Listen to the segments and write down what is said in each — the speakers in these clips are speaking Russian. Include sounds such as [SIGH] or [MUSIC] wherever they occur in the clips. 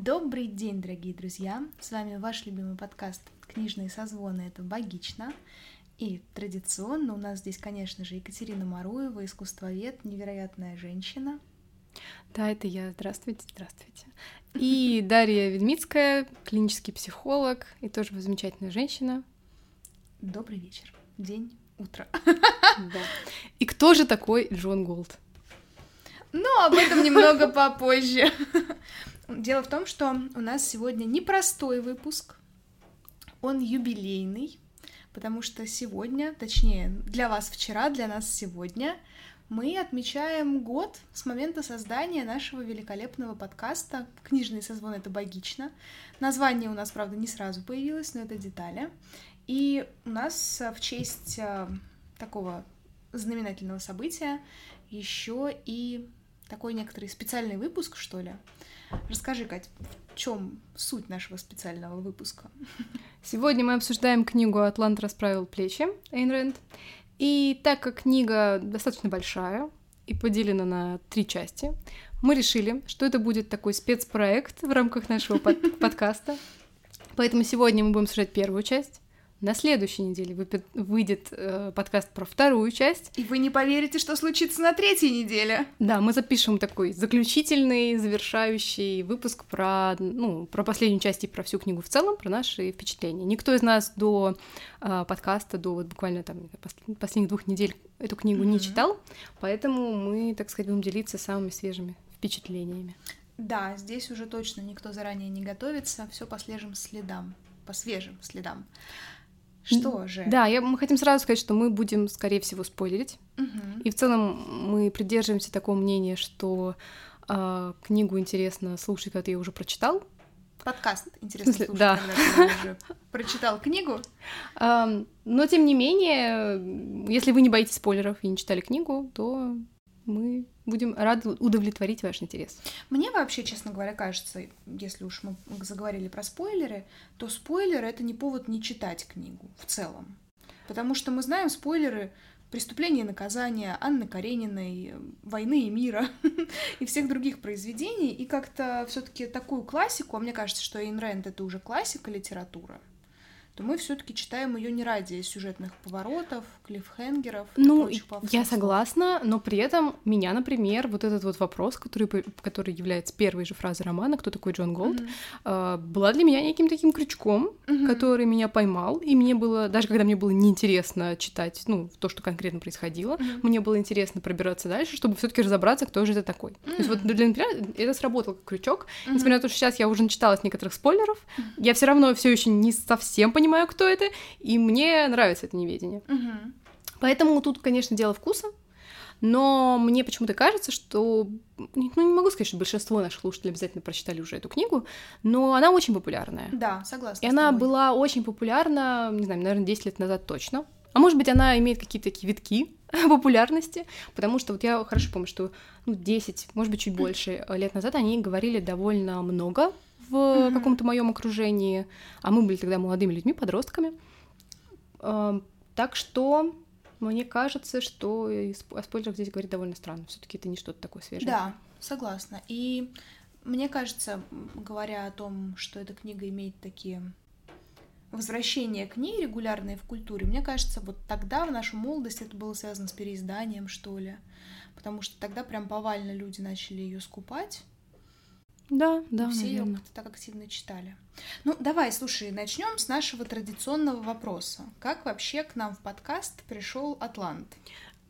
Добрый день, дорогие друзья! С вами ваш любимый подкаст «Книжные созвоны» — это «Богично». И традиционно у нас здесь, конечно же, Екатерина Маруева, искусствовед, невероятная женщина. Да, это я. Здравствуйте, здравствуйте. И [LAUGHS] Дарья Ведмицкая, клинический психолог и тоже замечательная женщина. Добрый вечер, день, утро. Да. И кто же такой Джон Голд? Ну, об этом немного [LAUGHS] попозже. Дело в том, что у нас сегодня непростой выпуск, он юбилейный, потому что сегодня, точнее, для вас вчера, для нас сегодня, мы отмечаем год с момента создания нашего великолепного подкаста «Книжный созвон — это богично». Название у нас, правда, не сразу появилось, но это детали. И у нас в честь э, такого знаменательного события еще и такой некоторый специальный выпуск, что ли, Расскажи, Кать, в чем суть нашего специального выпуска? Сегодня мы обсуждаем книгу «Атлант расправил плечи» Эйн Рэнд. И так как книга достаточно большая и поделена на три части, мы решили, что это будет такой спецпроект в рамках нашего под [LAUGHS] подкаста. Поэтому сегодня мы будем обсуждать первую часть, на следующей неделе выйдет э, подкаст про вторую часть. И вы не поверите, что случится на третьей неделе. Да, мы запишем такой заключительный, завершающий выпуск про, ну, про последнюю часть и про всю книгу в целом, про наши впечатления. Никто из нас до э, подкаста, до вот буквально там последних двух недель эту книгу mm-hmm. не читал, поэтому мы, так сказать, будем делиться самыми свежими впечатлениями. Да, здесь уже точно никто заранее не готовится, все по свежим следам, по свежим следам. Что же? Да, я, мы хотим сразу сказать, что мы будем, скорее всего, спойлерить. Угу. И в целом мы придерживаемся такого мнения, что э, книгу интересно слушать, когда ты ее уже прочитал. Подкаст интересно смысле, слушать, да. когда ты уже прочитал книгу. Но тем не менее, если вы не боитесь спойлеров и не читали книгу, то мы будем рады удовлетворить ваш интерес. Мне вообще, честно говоря, кажется, если уж мы заговорили про спойлеры, то спойлеры — это не повод не читать книгу в целом. Потому что мы знаем спойлеры «Преступление и наказание», Анны Карениной, «Войны и мира» [LAUGHS] и всех других произведений. И как-то все таки такую классику, а мне кажется, что Эйн Рэнд — это уже классика литературы, то мы все-таки читаем ее не ради сюжетных поворотов, клиффхенгеров. Ну, я согласна, но при этом меня, например, вот этот вот вопрос, который, который является первой же фразой романа, кто такой Джон Голд, mm-hmm. была для меня неким таким крючком, mm-hmm. который меня поймал, и мне было, даже когда мне было неинтересно читать, ну, то, что конкретно происходило, mm-hmm. мне было интересно пробираться дальше, чтобы все-таки разобраться, кто же это такой. Mm-hmm. То есть вот для меня это сработал как крючок, mm-hmm. несмотря на то, что сейчас я уже начиталась некоторых спойлеров, mm-hmm. я все равно все еще не совсем понимаю, понимаю, кто это, и мне нравится это неведение. Угу. Поэтому тут, конечно, дело вкуса, но мне почему-то кажется, что, ну, не могу сказать, что большинство наших слушателей обязательно прочитали уже эту книгу, но она очень популярная. Да, согласна. И она была очень популярна, не знаю, наверное, 10 лет назад точно. А может быть, она имеет какие-то такие витки [LAUGHS] популярности, потому что вот я хорошо помню, что ну, 10, может быть, чуть больше лет назад они говорили довольно много в mm-hmm. каком-то моем окружении, а мы были тогда молодыми людьми, подростками. Так что мне кажется, что о спойлерах здесь говорить довольно странно. Все-таки это не что-то такое свежее. Да, согласна. И мне кажется, говоря о том, что эта книга имеет такие возвращения к ней регулярные в культуре, мне кажется, вот тогда, в нашу молодость, это было связано с переизданием, что ли. Потому что тогда прям повально люди начали ее скупать. Да, да. Все ее так активно читали. Ну, давай, слушай, начнем с нашего традиционного вопроса. Как вообще к нам в подкаст пришел Атлант?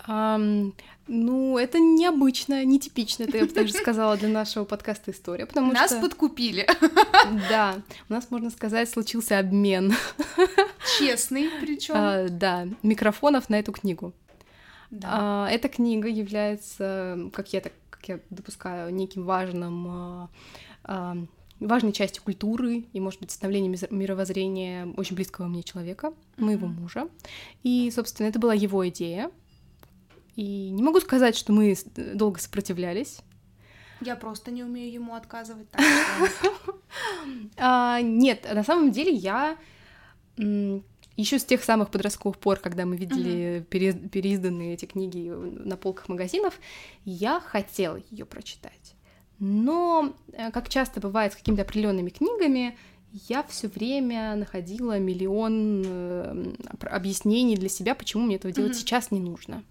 Um, ну, это необычно, нетипично, это я бы также сказала для нашего подкаста история, потому нас что... Нас подкупили. Да, у нас, можно сказать, случился обмен. Честный причем. Uh, да, микрофонов на эту книгу. Да. Uh, эта книга является, как я так я допускаю, неким важным, а, а, важной частью культуры и, может быть, становлением мировоззрения очень близкого мне человека, моего mm-hmm. мужа. И, собственно, это была его идея. И не могу сказать, что мы долго сопротивлялись. Я просто не умею ему отказывать. [LAUGHS] А, нет, на самом деле я еще с тех самых подростковых пор, когда мы видели uh-huh. переизданные эти книги на полках магазинов, я хотела ее прочитать. Но, э, как часто бывает с какими-то определенными книгами, я все время находила миллион э, объяснений для себя, почему мне этого делать mm-hmm. сейчас не нужно.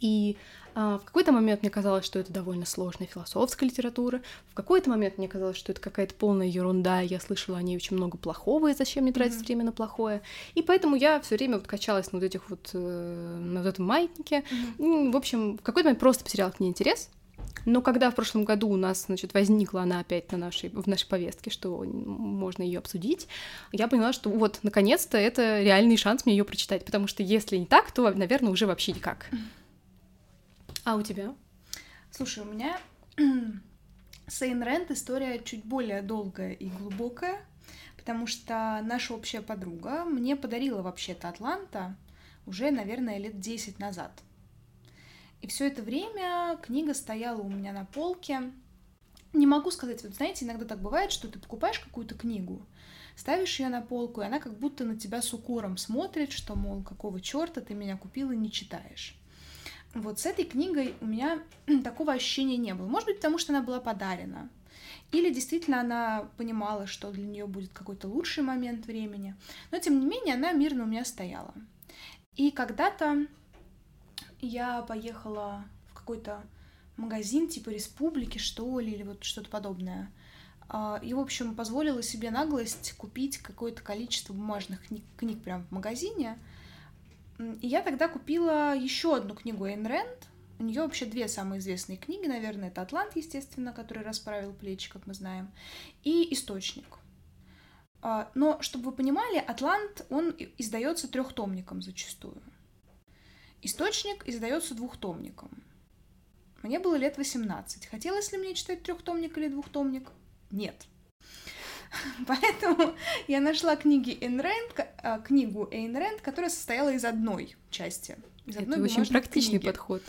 И в какой-то момент мне казалось, что это довольно сложная философская литература, в какой-то момент мне казалось, что это какая-то полная ерунда, я слышала о ней очень много плохого, и зачем мне тратить mm-hmm. время на плохое. И поэтому я все время вот качалась на вот этих вот, э, на вот этом маятнике. Mm-hmm. В общем, в какой-то момент просто потеряла к ней интерес. Но когда в прошлом году у нас, значит, возникла она опять на нашей, в нашей повестке, что можно ее обсудить, я поняла, что вот, наконец-то, это реальный шанс мне ее прочитать, потому что если не так, то, наверное, уже вообще никак. А у тебя? Слушай, у меня [CLEARS THROAT] с Эйн Рэнд история чуть более долгая и глубокая, потому что наша общая подруга мне подарила вообще-то Атланта уже, наверное, лет 10 назад. И все это время книга стояла у меня на полке. Не могу сказать, вот знаете, иногда так бывает, что ты покупаешь какую-то книгу, ставишь ее на полку, и она как будто на тебя с укором смотрит, что, мол, какого черта ты меня купил и не читаешь. Вот с этой книгой у меня [CLEARS THROAT] такого ощущения не было. Может быть, потому что она была подарена. Или действительно она понимала, что для нее будет какой-то лучший момент времени. Но тем не менее она мирно у меня стояла. И когда-то я поехала в какой-то магазин типа Республики, что ли, или вот что-то подобное. А, и, в общем, позволила себе наглость купить какое-то количество бумажных книг, книг прямо в магазине. И я тогда купила еще одну книгу Эйн Рэнд. У нее вообще две самые известные книги, наверное, это Атлант, естественно, который расправил плечи, как мы знаем, и Источник. А, но, чтобы вы понимали, Атлант, он издается трехтомником зачастую. Источник издается двухтомником. Мне было лет 18. Хотелось ли мне читать трехтомник или двухтомник? Нет. [LAUGHS] Поэтому я нашла книги Эйн Рэнд, а, книгу Эйн Рэнд, которая состояла из одной части. Из одной Это очень практичный книги. подход.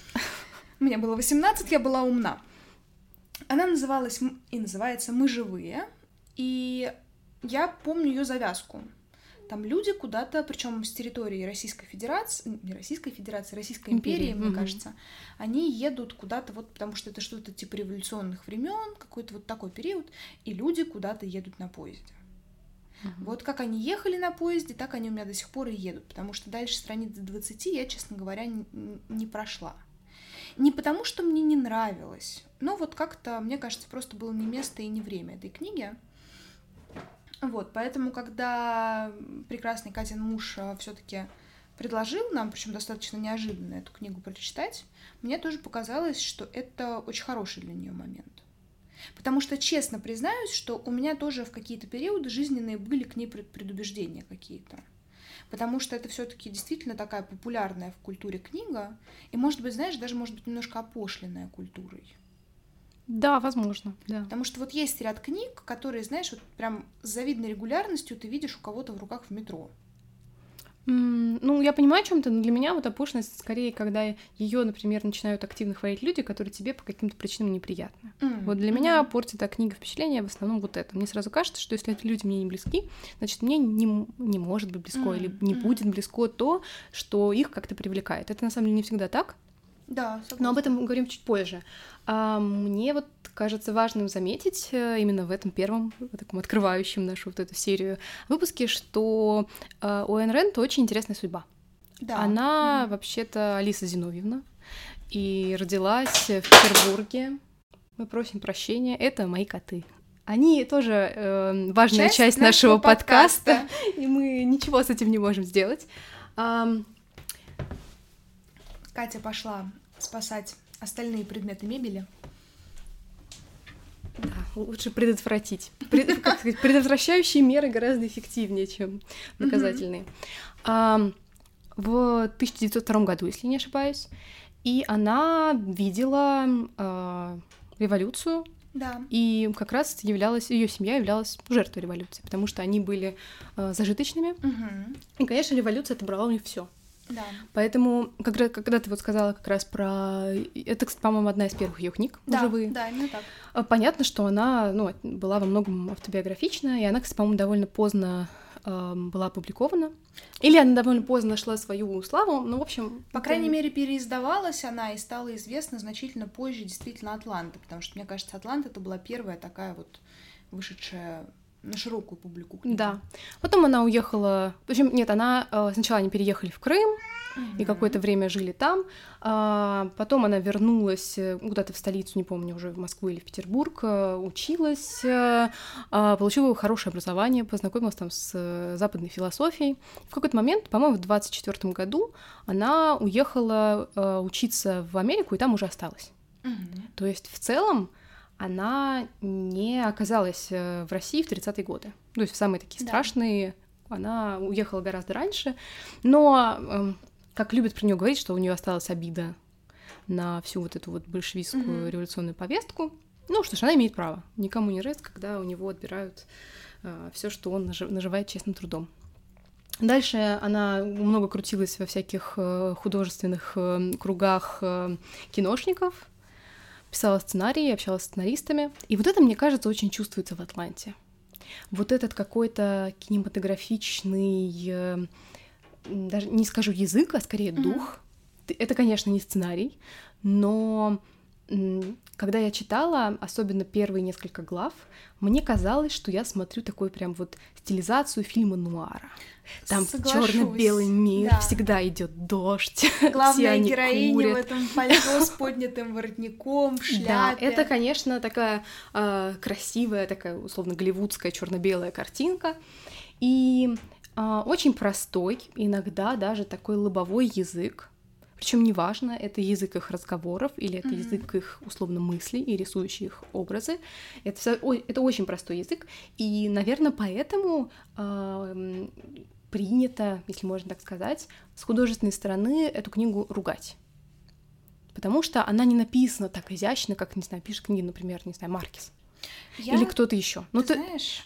Мне было 18, я была умна. Она называлась и называется «Мы живые», и я помню ее завязку. Там люди куда-то, причем с территории Российской Федерации, не Российской Федерации, Российской империи, империи мне угу. кажется, они едут куда-то вот, потому что это что-то типа революционных времен, какой-то вот такой период, и люди куда-то едут на поезде. Угу. Вот как они ехали на поезде, так они у меня до сих пор и едут, потому что дальше страниц 20 я, честно говоря, не, не прошла. Не потому, что мне не нравилось, но вот как-то, мне кажется, просто было не место и не время этой книги. Вот, поэтому, когда прекрасный Катин муж э, все-таки предложил нам, причем достаточно неожиданно, эту книгу прочитать, мне тоже показалось, что это очень хороший для нее момент. Потому что, честно признаюсь, что у меня тоже в какие-то периоды жизненные были к ней предубеждения какие-то. Потому что это все-таки действительно такая популярная в культуре книга, и, может быть, знаешь, даже, может быть, немножко опошленная культурой. Да, возможно, да. Потому что вот есть ряд книг, которые, знаешь, вот прям с завидной регулярностью ты видишь у кого-то в руках в метро. Mm, ну, я понимаю, о чем-то, но для меня вот опошность скорее, когда ее, например, начинают активно хвалить люди, которые тебе по каким-то причинам неприятны. Mm. Вот для mm-hmm. меня портит эта книга впечатления в основном вот это. Мне сразу кажется, что если эти люди мне не близки, значит, мне не, не может быть близко mm. или не mm. будет близко то, что их как-то привлекает. Это на самом деле не всегда так. Да, согласна. Но об этом мы говорим чуть позже. А мне вот кажется важным заметить э, именно в этом первом, таком открывающем нашу вот эту серию выпуске, что э, у Айн Рэнд очень интересная судьба. Да. Она mm-hmm. вообще-то Алиса Зиновьевна и родилась в Петербурге. Мы просим прощения. Это мои коты. Они тоже э, важная часть, часть нашего, нашего подкаста, подкаста, [LAUGHS] и мы ничего с этим не можем сделать. Um, Катя пошла спасать остальные предметы мебели. Да, лучше предотвратить. Пред, [LAUGHS] как сказать, предотвращающие меры гораздо эффективнее, чем наказательные. А, в 1902 году, если не ошибаюсь, и она видела а, революцию. Да. И как раз являлась, ее семья являлась жертвой революции, потому что они были а, зажиточными. Угу. И, конечно, революция отобрала у них все. Да. Поэтому, когда, когда ты вот сказала как раз про... Это, по-моему, одна из первых ее книг да, живые. Да, именно так. А, понятно, что она ну, была во многом автобиографична, и она, кстати, по-моему, довольно поздно э, была опубликована. Или она довольно поздно нашла свою славу, но, в общем... По это... крайней мере, переиздавалась она и стала известна значительно позже действительно Атланта, потому что, мне кажется, Атланта это была первая такая вот вышедшая на широкую публику. Книга. Да. Потом она уехала. В общем, нет, она э, сначала они переехали в Крым, и какое-то время жили там. А, потом она вернулась э, куда-то в столицу, не помню, уже в Москву или в Петербург, э, училась, а, получила хорошее образование, познакомилась там с западной философией. В какой-то момент, по-моему, в 24 году она уехала учиться в Америку и там уже осталась. То есть в целом она не оказалась в России в 30-е годы. То есть в самые такие да. страшные она уехала гораздо раньше, но эм, как любят про нее говорить, что у нее осталась обида на всю вот эту вот большевистскую mm-hmm. революционную повестку. Ну что ж, она имеет право. Никому не нравится, когда у него отбирают э, все, что он нажив- наживает честным трудом. Дальше она много крутилась во всяких э, художественных э, кругах э, киношников, писала сценарии, общалась с сценаристами. И вот это, мне кажется, очень чувствуется в Атланте. Вот этот какой-то кинематографичный э, даже не скажу язык, а скорее mm-hmm. дух. Это, конечно, не сценарий, но когда я читала, особенно первые несколько глав, мне казалось, что я смотрю такой прям вот стилизацию фильма нуара. Там черно-белый мир, да. всегда идет дождь. [LAUGHS] Главная героиня курят. в этом пальто с поднятым воротником, в [LAUGHS] шляпе. Да, это, конечно, такая э, красивая, такая условно голливудская черно-белая картинка. И а, очень простой, иногда даже такой лобовой язык. Причем неважно, это язык их разговоров или это mm-hmm. язык их условно мыслей и рисующие их образы. Это, все, это очень простой язык. И, наверное, поэтому э, принято, если можно так сказать, с художественной стороны эту книгу ругать. Потому что она не написана так изящно, как, не знаю, пишет книги, например, не знаю, Маркис. Я... Или кто-то еще. Ну, ты, ты знаешь,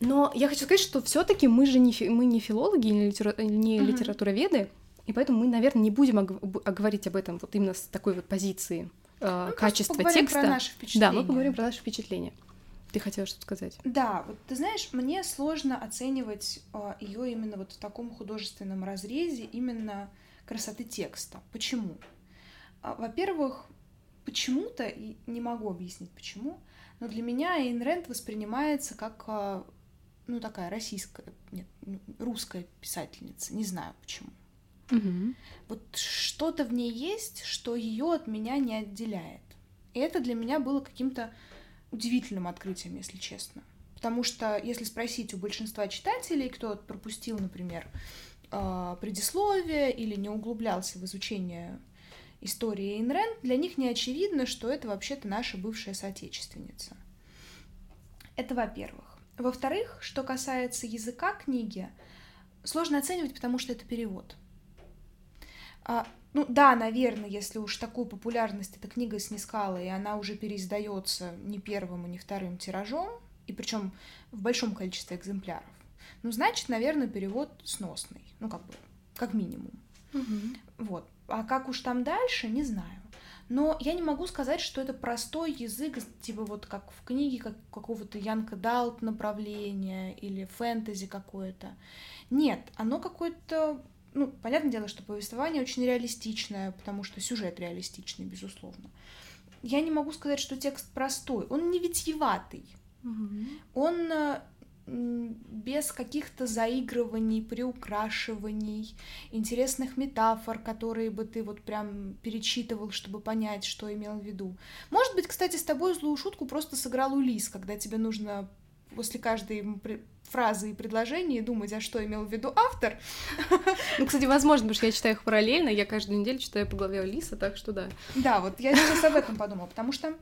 но я хочу сказать, что все-таки мы же не, фи- мы не филологи, не, литера- не mm-hmm. литературоведы, и поэтому мы, наверное, не будем ог- говорить об этом вот именно с такой вот позиции э, ну, качества текста. Про наши впечатления. Да, мы поговорим про наши впечатления. Ты хотела что-то сказать? Да, вот ты знаешь, мне сложно оценивать э, ее именно вот в таком художественном разрезе именно красоты текста. Почему? Э, во-первых, почему-то, не могу объяснить почему, но для меня Эйн Рэнд воспринимается как э, ну, такая российская, нет, русская писательница, не знаю почему. Угу. Вот что-то в ней есть, что ее от меня не отделяет. И это для меня было каким-то удивительным открытием, если честно. Потому что, если спросить у большинства читателей, кто пропустил, например, а, предисловие или не углублялся в изучение истории Эйн для них не очевидно, что это вообще-то наша бывшая соотечественница. Это во-первых. Во-вторых, что касается языка книги, сложно оценивать, потому что это перевод. А, ну да, наверное, если уж такую популярность эта книга снискала, и она уже переиздается не первым и не вторым тиражом, и причем в большом количестве экземпляров, ну, значит, наверное, перевод сносный, ну, как бы, как минимум. Угу. Вот. А как уж там дальше, не знаю. Но я не могу сказать, что это простой язык, типа вот как в книге как, какого-то Янка Далт направления или фэнтези какое-то. Нет, оно какое-то... Ну, понятное дело, что повествование очень реалистичное, потому что сюжет реалистичный, безусловно. Я не могу сказать, что текст простой. Он не витьеватый. Угу. Он э, без каких-то заигрываний, приукрашиваний, интересных метафор, которые бы ты вот прям перечитывал, чтобы понять, что имел в виду. Может быть, кстати, с тобой злую шутку просто сыграл Улис, когда тебе нужно после каждой фразы и предложения думать, а что имел в виду автор. [LAUGHS] Ну, кстати, возможно, потому что я читаю их параллельно, я каждую неделю читаю по главе Улиса, так что да. Да, вот я сейчас об этом подумала, потому что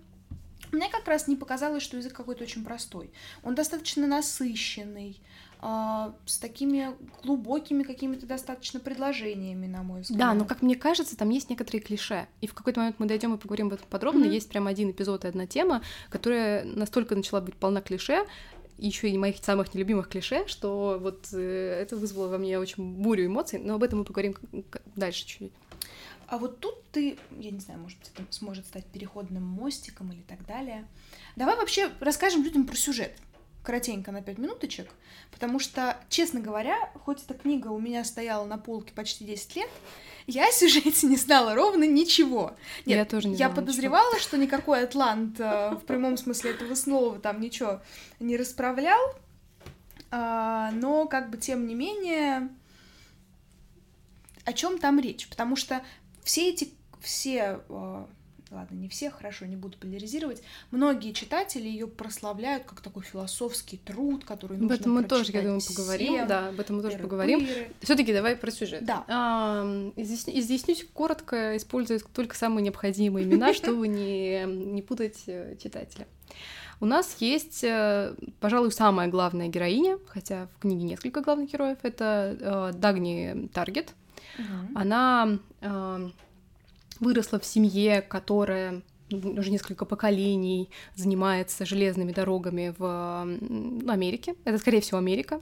мне как раз не показалось, что язык какой-то очень простой. Он достаточно насыщенный, э, с такими глубокими какими-то достаточно предложениями, на мой взгляд. Да, но как мне кажется, там есть некоторые клише. И в какой-то момент мы дойдем и поговорим об этом подробно. Mm-hmm. Есть прям один эпизод и одна тема, которая настолько начала быть полна клише, еще и моих самых нелюбимых клише, что вот э, это вызвало во мне очень бурю эмоций, но об этом мы поговорим дальше чуть-чуть. А вот тут ты, я не знаю, может быть, это сможет стать переходным мостиком или так далее. Давай вообще расскажем людям про сюжет. коротенько на 5 минуточек, потому что, честно говоря, хоть эта книга у меня стояла на полке почти 10 лет, я о сюжете не знала ровно ничего. Нет, я тоже не Я знала подозревала, ничего. что никакой Атлант э, в прямом смысле этого слова там ничего не расправлял, а, но как бы тем не менее о чем там речь, потому что все эти все э, ладно, не все, хорошо, не буду поляризировать, многие читатели ее прославляют как такой философский труд, который нужно Об этом мы тоже, я думаю, поговорим, всем, да, об этом мы тоже поговорим. все таки давай про сюжет. Да. А, изъяснюсь коротко, используя только самые необходимые имена, [LAUGHS] чтобы не, не путать э, читателя. У нас есть, э, пожалуй, самая главная героиня, хотя в книге несколько главных героев, это э, Дагни Таргет. Угу. Она выросла в семье, которая уже несколько поколений занимается железными дорогами в Америке. Это, скорее всего, Америка.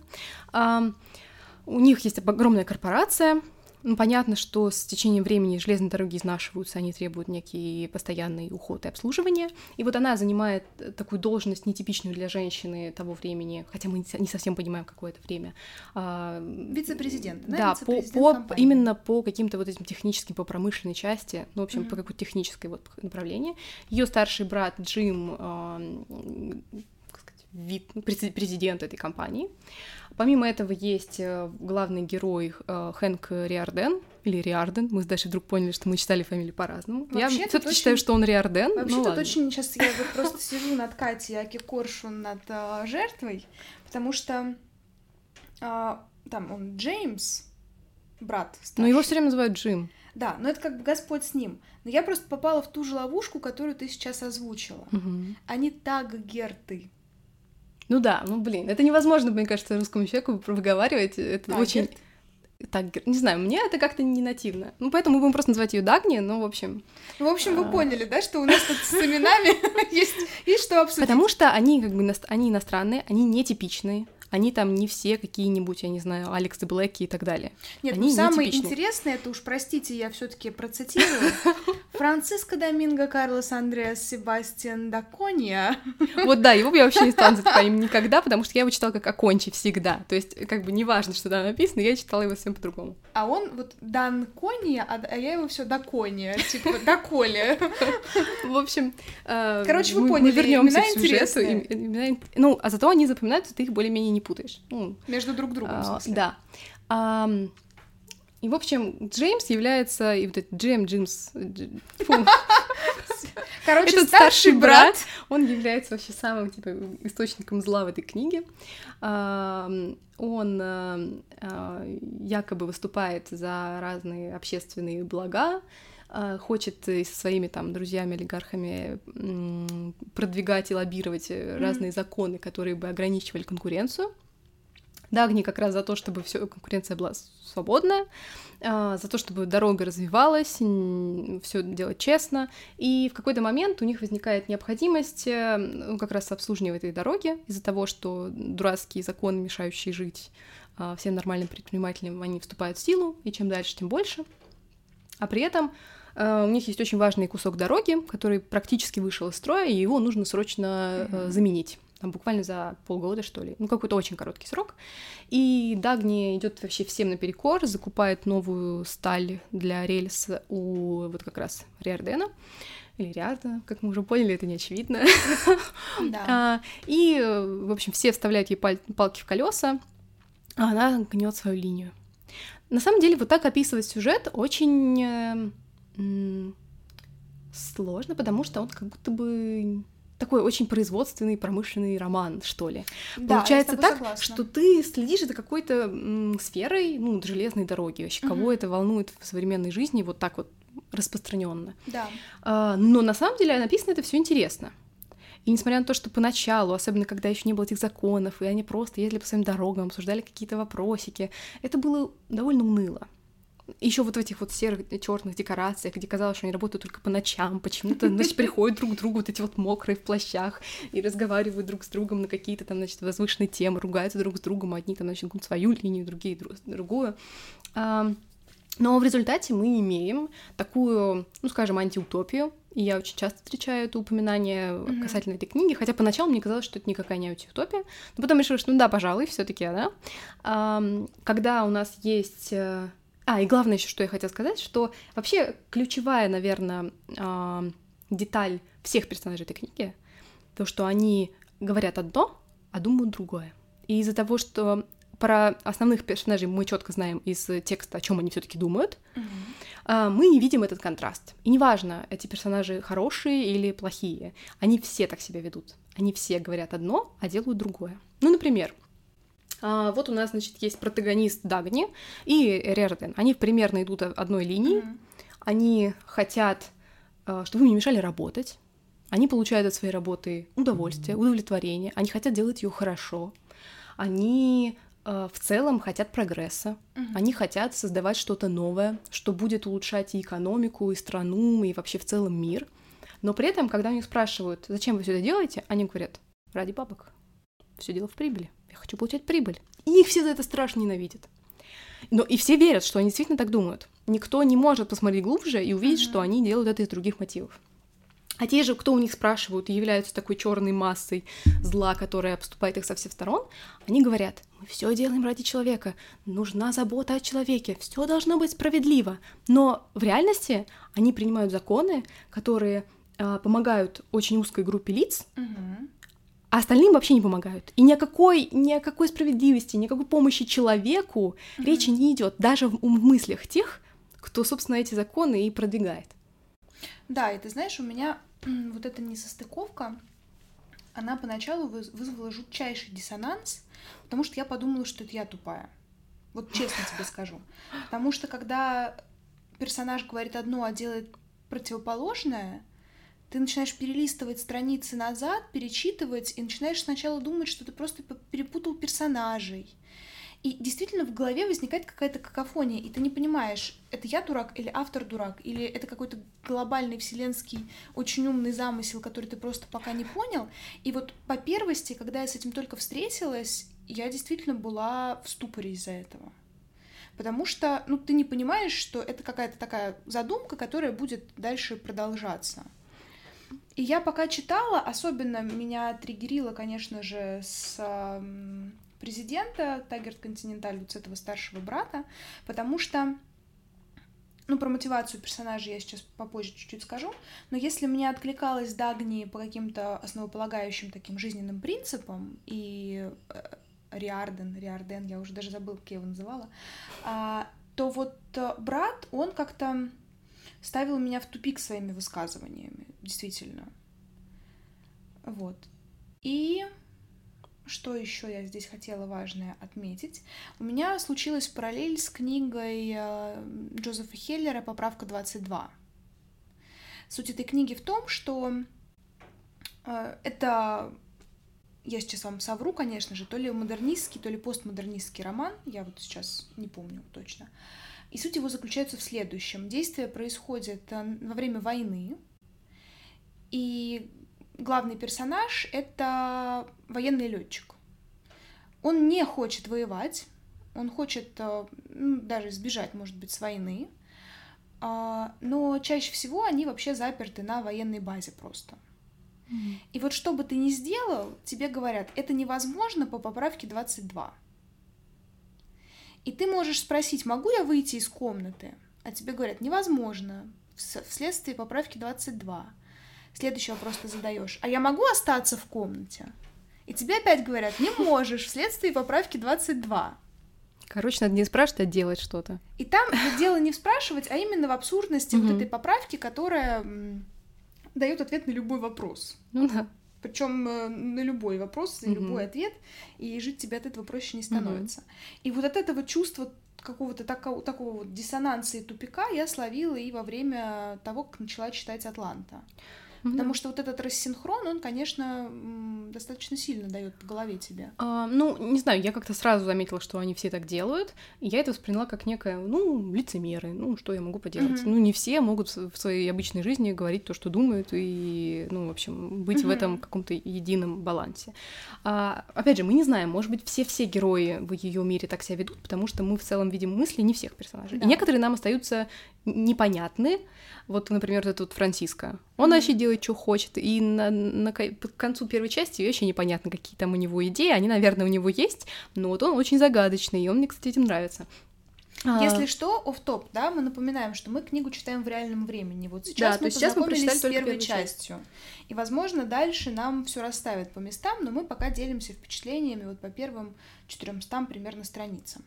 У них есть огромная корпорация, ну, понятно, что с течением времени железные дороги изнашиваются, они требуют некий постоянный уход и обслуживание. И вот она занимает такую должность нетипичную для женщины того времени, хотя мы не совсем понимаем, какое это время. А, Вице-президент, да? Да, по, по, именно по каким-то вот этим техническим, по промышленной части, ну, в общем, mm-hmm. по какой-то технической вот направлению. Ее старший брат Джим, э, сказать, вид, президент этой компании. Помимо этого есть э, главный герой э, Хэнк Риарден, или Риарден. Мы дальше вдруг поняли, что мы читали фамилию по-разному. Я все таки очень... считаю, что он Риарден. Вообще ну, тут очень... Сейчас я вот просто сижу над Катей Аки Коршун над uh, жертвой, потому что там он Джеймс, брат старший. Но его все время называют Джим. Да, но это как бы Господь с ним. Но я просто попала в ту же ловушку, которую ты сейчас озвучила. Угу. Они так герты. Ну да, ну блин, это невозможно, мне кажется, русскому человеку выговаривать. Это Даггерт. очень... Так, не знаю, мне это как-то не нативно. Ну, поэтому мы будем просто называть ее Дагни, ну, в общем... Ну, в общем, вы а... поняли, да, что у нас тут с именами [LAUGHS] есть, есть что обсудить. Потому что они, как бы, они иностранные, они нетипичные, они там не все какие-нибудь, я не знаю, Алекс Блэки и так далее. Нет, они ну самое интересное, это уж, простите, я все таки процитирую, [LAUGHS] Франциско Доминго Карлос Андреас Себастьян Дакония. Вот да, его бы я вообще не стала называть по имени никогда, потому что я его читала как Акончи всегда. То есть, как бы неважно, что там написано, я читала его всем по-другому. А он вот Дан Кония, а, а я его все Дакония, типа Даколи. В общем, э, короче, вы поняли, мы вернемся к сюжету. Ну, а зато они запоминаются, ты их более-менее не путаешь. Ну, Между друг другом, а. Да. А, и, в общем, Джеймс является... И вот этот Джейм Джимс... [LAUGHS] Короче, Этот старший брат, он является вообще самым, типа, источником зла в этой книге. Он а, якобы выступает за разные общественные блага, хочет со своими там друзьями-олигархами продвигать и лоббировать mm-hmm. разные законы, которые бы ограничивали конкуренцию. Дагни как раз за то, чтобы все конкуренция была свободная, а, за то, чтобы дорога развивалась, все делать честно. И в какой-то момент у них возникает необходимость э, ну, как раз обслуживания этой дороги из-за того, что дурацкие законы, мешающие жить всем нормальным предпринимателям, они вступают в силу, и чем дальше, тем больше. А при этом э, у них есть очень важный кусок дороги, который практически вышел из строя, и его нужно срочно mm-hmm. заменить там буквально за полгода, что ли, ну какой-то очень короткий срок. И Дагни идет вообще всем наперекор, закупает новую сталь для рельс у вот как раз Риардена или Риардена, как мы уже поняли, это не очевидно. [LAUGHS] Да. А, и, в общем, все вставляют ей палки в колеса, а она гнет свою линию. На самом деле, вот так описывать сюжет очень э, сложно, потому что он как будто бы такой очень производственный, промышленный роман, что ли. Да, Получается так, согласна. что ты следишь за какой-то м, сферой, ну, железной дороги. Вообще, угу. кого это волнует в современной жизни вот так вот распространенно. Да. А, но на самом деле написано это все интересно. И несмотря на то, что поначалу, особенно когда еще не было этих законов, и они просто ездили по своим дорогам, обсуждали какие-то вопросики, это было довольно уныло еще вот в этих вот серых черных декорациях, где казалось, что они работают только по ночам, почему-то, значит, приходят друг к другу вот эти вот мокрые в плащах и разговаривают друг с другом на какие-то там, значит, возвышенные темы, ругаются друг с другом, одни там, значит, свою линию, другие другую. Но в результате мы имеем такую, ну, скажем, антиутопию, и я очень часто встречаю это упоминание mm-hmm. касательно этой книги, хотя поначалу мне казалось, что это никакая не утопия, но потом решила, что ну да, пожалуй, все таки да. Когда у нас есть... А, и главное еще, что я хотела сказать, что вообще ключевая, наверное, деталь всех персонажей этой книги, то, что они говорят одно, а думают другое. И из-за того, что про основных персонажей мы четко знаем из текста, о чем они все-таки думают, mm-hmm. мы не видим этот контраст. И неважно, эти персонажи хорошие или плохие, они все так себя ведут. Они все говорят одно, а делают другое. Ну, например, а, вот у нас, значит, есть протагонист Дагни и Рерден. Они примерно идут одной линии. Mm-hmm. Они хотят, а, чтобы им не мешали работать. Они получают от своей работы удовольствие, удовлетворение. Они хотят делать ее хорошо. Они Э, в целом хотят прогресса, угу. они хотят создавать что-то новое, что будет улучшать и экономику, и страну, и вообще в целом мир. Но при этом, когда они спрашивают, зачем вы все это делаете, они говорят, ради бабок. Все дело в прибыли. Я хочу получать прибыль. И их все за это страшно ненавидят. Но и все верят, что они действительно так думают. Никто не может посмотреть глубже и увидеть, mm что они делают это из других мотивов. А те же, кто у них спрашивают и являются такой черной массой зла, которая обступает их со всех сторон, они говорят, мы все делаем ради человека, нужна забота о человеке, все должно быть справедливо. Но в реальности они принимают законы, которые э, помогают очень узкой группе лиц, угу. А остальным вообще не помогают. И ни о какой, ни о какой справедливости, ни о какой помощи человеку угу. речи не идет, даже в, в мыслях тех, кто, собственно, эти законы и продвигает. Да, и ты знаешь, у меня вот эта несостыковка, она поначалу вызвала жутчайший диссонанс, потому что я подумала, что это я тупая. Вот честно тебе скажу. Потому что когда персонаж говорит одно, а делает противоположное, ты начинаешь перелистывать страницы назад, перечитывать, и начинаешь сначала думать, что ты просто перепутал персонажей, и действительно в голове возникает какая-то какофония, и ты не понимаешь, это я дурак или автор дурак, или это какой-то глобальный вселенский очень умный замысел, который ты просто пока не понял. И вот по первости, когда я с этим только встретилась, я действительно была в ступоре из-за этого. Потому что, ну, ты не понимаешь, что это какая-то такая задумка, которая будет дальше продолжаться. И я пока читала, особенно меня триггерило, конечно же, с президента Тагерт Континенталь, вот с этого старшего брата, потому что ну, про мотивацию персонажа я сейчас попозже чуть-чуть скажу, но если мне откликалась Дагни по каким-то основополагающим таким жизненным принципам, и э, Риарден, Риарден, я уже даже забыл, как я его называла, а, то вот э, брат, он как-то ставил меня в тупик своими высказываниями, действительно. Вот. И что еще я здесь хотела важное отметить? У меня случилась параллель с книгой э, Джозефа Хеллера «Поправка 22». Суть этой книги в том, что э, это, я сейчас вам совру, конечно же, то ли модернистский, то ли постмодернистский роман, я вот сейчас не помню точно. И суть его заключается в следующем. Действие происходит э, во время войны, и главный персонаж — это военный летчик. Он не хочет воевать, он хочет э, ну, даже избежать, может быть, с войны, а, но чаще всего они вообще заперты на военной базе просто. И вот что бы ты ни сделал, тебе говорят, это невозможно по поправке 22. И ты можешь спросить, могу я выйти из комнаты? А тебе говорят, невозможно, вследствие поправки 22. Следующий вопрос ты задаешь. А я могу остаться в комнате? И тебе опять говорят, не можешь, вследствие поправки 22. Короче, надо не спрашивать, а делать что-то. И там дело не спрашивать, а именно в абсурдности вот этой поправки, которая дает ответ на любой вопрос. Ну да. Причем э, на любой вопрос, на любой ответ, и жить тебе от этого проще не становится. И вот от этого чувства какого-то такого, такого вот диссонанса и тупика я словила и во время того, как начала читать Атланта. Mm-hmm. Потому что вот этот рассинхрон, он, конечно, достаточно сильно дает по голове тебе. А, ну, не знаю, я как-то сразу заметила, что они все так делают, и я это восприняла как некое, ну, лицемеры, ну, что я могу поделать. Mm-hmm. Ну, не все могут в своей обычной жизни говорить то, что думают, и, ну, в общем, быть mm-hmm. в этом каком-то едином балансе. А, опять же, мы не знаем, может быть, все-все герои в ее мире так себя ведут, потому что мы в целом видим мысли не всех персонажей. Да. И некоторые нам остаются непонятны. Вот, например, этот вот Франциско. Он mm-hmm. вообще делает, что хочет. И на, на, к концу первой части вообще непонятно, какие там у него идеи. Они, наверное, у него есть, но вот он очень загадочный, и он мне, кстати, этим нравится. А. Если что, оф топ да, мы напоминаем, что мы книгу читаем в реальном времени. Вот сейчас да, мы сейчас мы с первой частью. Часть. И, возможно, дальше нам все расставят по местам, но мы пока делимся впечатлениями вот по первым 400 примерно страницам.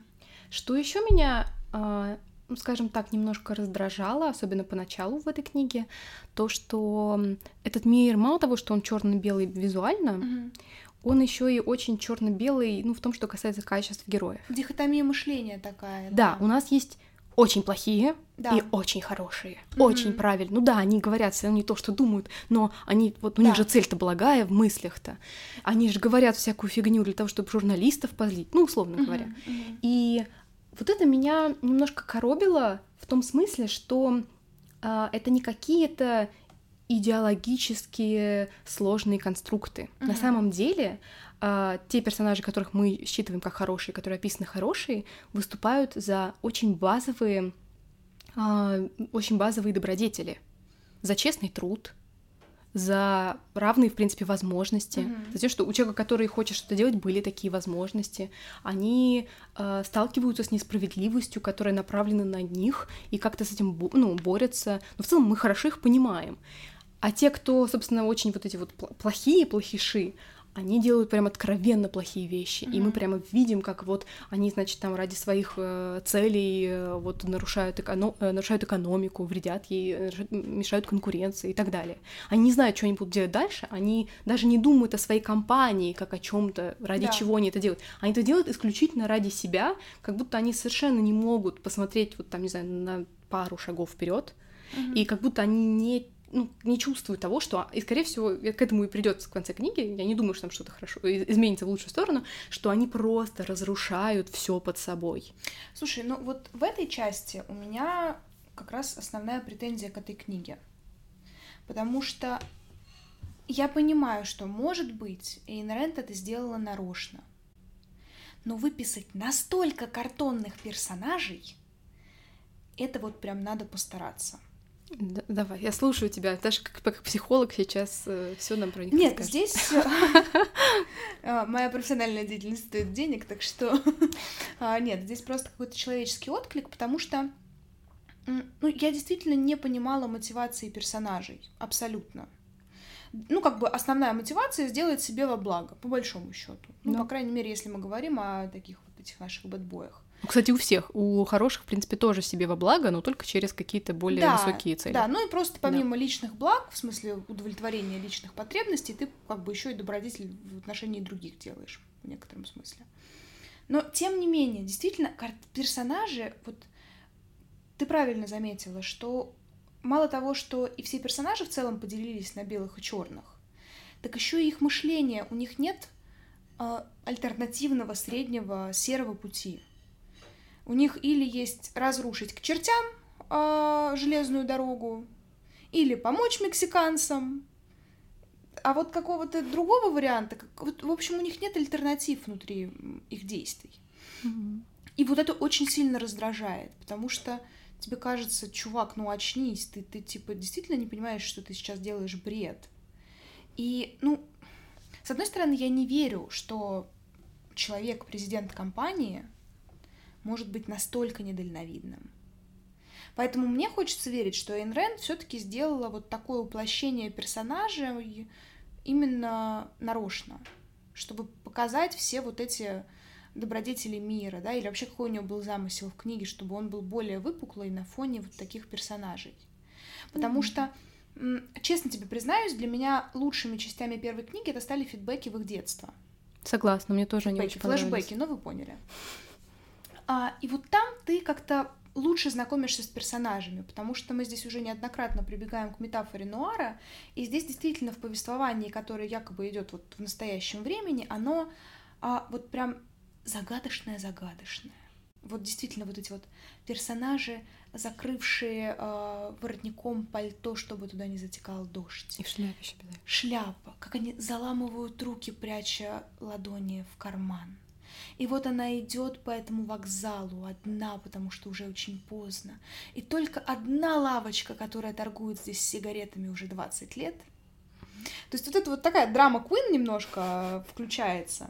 Что еще меня а, скажем так, немножко раздражало, особенно поначалу в этой книге, то, что этот мир, мало того, что он черно-белый визуально, mm-hmm он еще и очень черно-белый, ну, в том, что касается качеств героев. Дихотомия мышления такая. Да, да у нас есть очень плохие да. и очень хорошие, mm-hmm. очень правильно. Ну да, они говорят все не то, что думают, но они вот у да. них же цель-то благая в мыслях-то. Они же говорят всякую фигню для того, чтобы журналистов позлить, ну условно mm-hmm. говоря. Mm-hmm. И вот это меня немножко коробило в том смысле, что э, это не какие-то идеологические сложные конструкты. Mm-hmm. На самом деле, э, те персонажи, которых мы считываем как хорошие, которые описаны хорошие, выступают за очень базовые, э, очень базовые добродетели, за честный труд, за равные, в принципе, возможности, mm-hmm. за то, что у человека, который хочет что-то делать, были такие возможности. Они э, сталкиваются с несправедливостью, которая направлена на них, и как-то с этим ну, борются. Но в целом мы хорошо их понимаем. А те, кто, собственно, очень вот эти вот плохие плохиши, они делают прям откровенно плохие вещи, mm-hmm. и мы прямо видим, как вот они, значит, там ради своих э, целей э, вот нарушают, эконом- э, нарушают экономику, вредят ей, э, мешают конкуренции и так далее. Они не знают, что они будут делать дальше, они даже не думают о своей компании как о чем-то, ради да. чего они это делают. Они это делают исключительно ради себя, как будто они совершенно не могут посмотреть вот там, не знаю, на пару шагов вперед, mm-hmm. и как будто они не ну, не чувствую того, что, и, скорее всего, к этому и придет в конце книги, я не думаю, что там что-то хорошо изменится в лучшую сторону, что они просто разрушают все под собой. Слушай, ну вот в этой части у меня как раз основная претензия к этой книге. Потому что я понимаю, что, может быть, Эйн Рэнд это сделала нарочно. Но выписать настолько картонных персонажей, это вот прям надо постараться. Да, давай, я слушаю тебя. Даже как, как психолог сейчас э, все нам про них Нет, расскажешь. здесь [LAUGHS] а, моя профессиональная деятельность стоит денег, так что [LAUGHS] а, нет, здесь просто какой-то человеческий отклик, потому что ну, я действительно не понимала мотивации персонажей, абсолютно. Ну, как бы основная мотивация сделать себе во благо, по большому счету. Ну, по крайней мере, если мы говорим о таких вот этих наших бэтбоях. Кстати, у всех. У хороших, в принципе, тоже себе во благо, но только через какие-то более да, высокие цели. Да, ну и просто помимо да. личных благ, в смысле удовлетворения личных потребностей, ты как бы еще и добродетель в отношении других делаешь в некотором смысле. Но тем не менее, действительно, персонажи, вот ты правильно заметила, что мало того, что и все персонажи в целом поделились на белых и черных, так еще и их мышление, у них нет э, альтернативного среднего серого пути. У них или есть разрушить к чертям э, железную дорогу, или помочь мексиканцам. А вот какого-то другого варианта, вот, в общем, у них нет альтернатив внутри их действий. Mm-hmm. И вот это очень сильно раздражает, потому что тебе кажется, чувак, ну очнись, ты, ты типа действительно не понимаешь, что ты сейчас делаешь бред. И, ну, с одной стороны, я не верю, что человек, президент компании, может быть настолько недальновидным. Поэтому мне хочется верить, что Эйн Рэнд все-таки сделала вот такое уплощение персонажа именно нарочно, чтобы показать все вот эти добродетели мира, да, или вообще какой у него был замысел в книге, чтобы он был более выпуклый на фоне вот таких персонажей. Потому mm-hmm. что, честно тебе признаюсь, для меня лучшими частями первой книги это стали фидбэки в их детство. Согласна, мне тоже фидбэки, они очень флешбеки, но ну, вы поняли. А, и вот там ты как-то лучше знакомишься с персонажами, потому что мы здесь уже неоднократно прибегаем к метафоре нуара, и здесь действительно в повествовании, которое якобы идет вот в настоящем времени, оно а, вот прям загадочное-загадочное. Вот действительно вот эти вот персонажи, закрывшие э, воротником пальто, чтобы туда не затекал дождь. И в шляпе еще Шляпа, как они заламывают руки, пряча ладони в карман И вот она идет по этому вокзалу одна, потому что уже очень поздно. И только одна лавочка, которая торгует здесь сигаретами уже 20 лет. То есть вот это вот такая драма Куин немножко включается.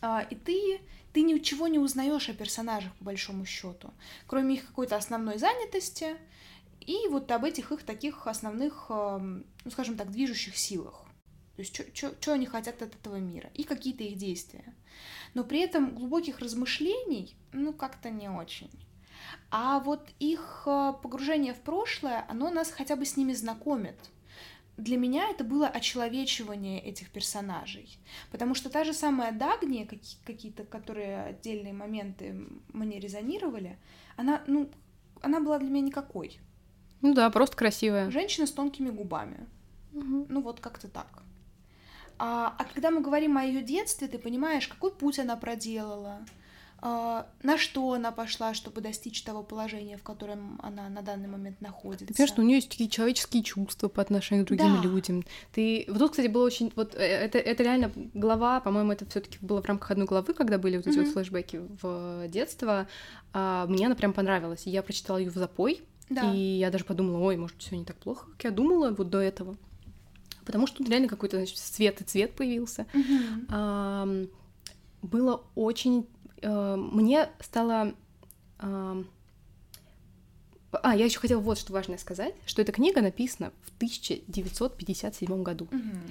А, и ты, ты ничего не узнаешь о персонажах, по большому счету, кроме их какой-то основной занятости и вот об этих их таких основных, ну, скажем так, движущих силах. То есть, что они хотят от этого мира и какие-то их действия. Но при этом глубоких размышлений, ну, как-то не очень. А вот их э, погружение в прошлое, оно нас хотя бы с ними знакомит. Для меня это было очеловечивание этих персонажей. Потому что та же самая Дагни, какие-то, которые отдельные моменты мне резонировали, она, ну, она была для меня никакой. Ну да, просто красивая. Женщина с тонкими губами. Угу. Ну вот как-то так. А, а когда мы говорим о ее детстве, ты понимаешь, какой путь она проделала, а, на что она пошла, чтобы достичь того положения, в котором она на данный момент находится. Ты понимаешь, что у нее есть такие человеческие чувства по отношению к другим да. людям. Ты вот тут, кстати, было очень вот э, это это реально глава, по-моему, это все-таки было в рамках одной главы, когда были вот эти mm-hmm. вот флешбеки в детство. А, мне она прям понравилась, я прочитала ее в запой. Да. И я даже подумала, ой, может, все не так плохо, как я думала вот до этого потому что тут реально какой-то значит, свет и цвет появился. Mm-hmm. А, было очень... А, мне стало... А, а, я еще хотела вот что важное сказать, что эта книга написана в 1957 году. Mm-hmm.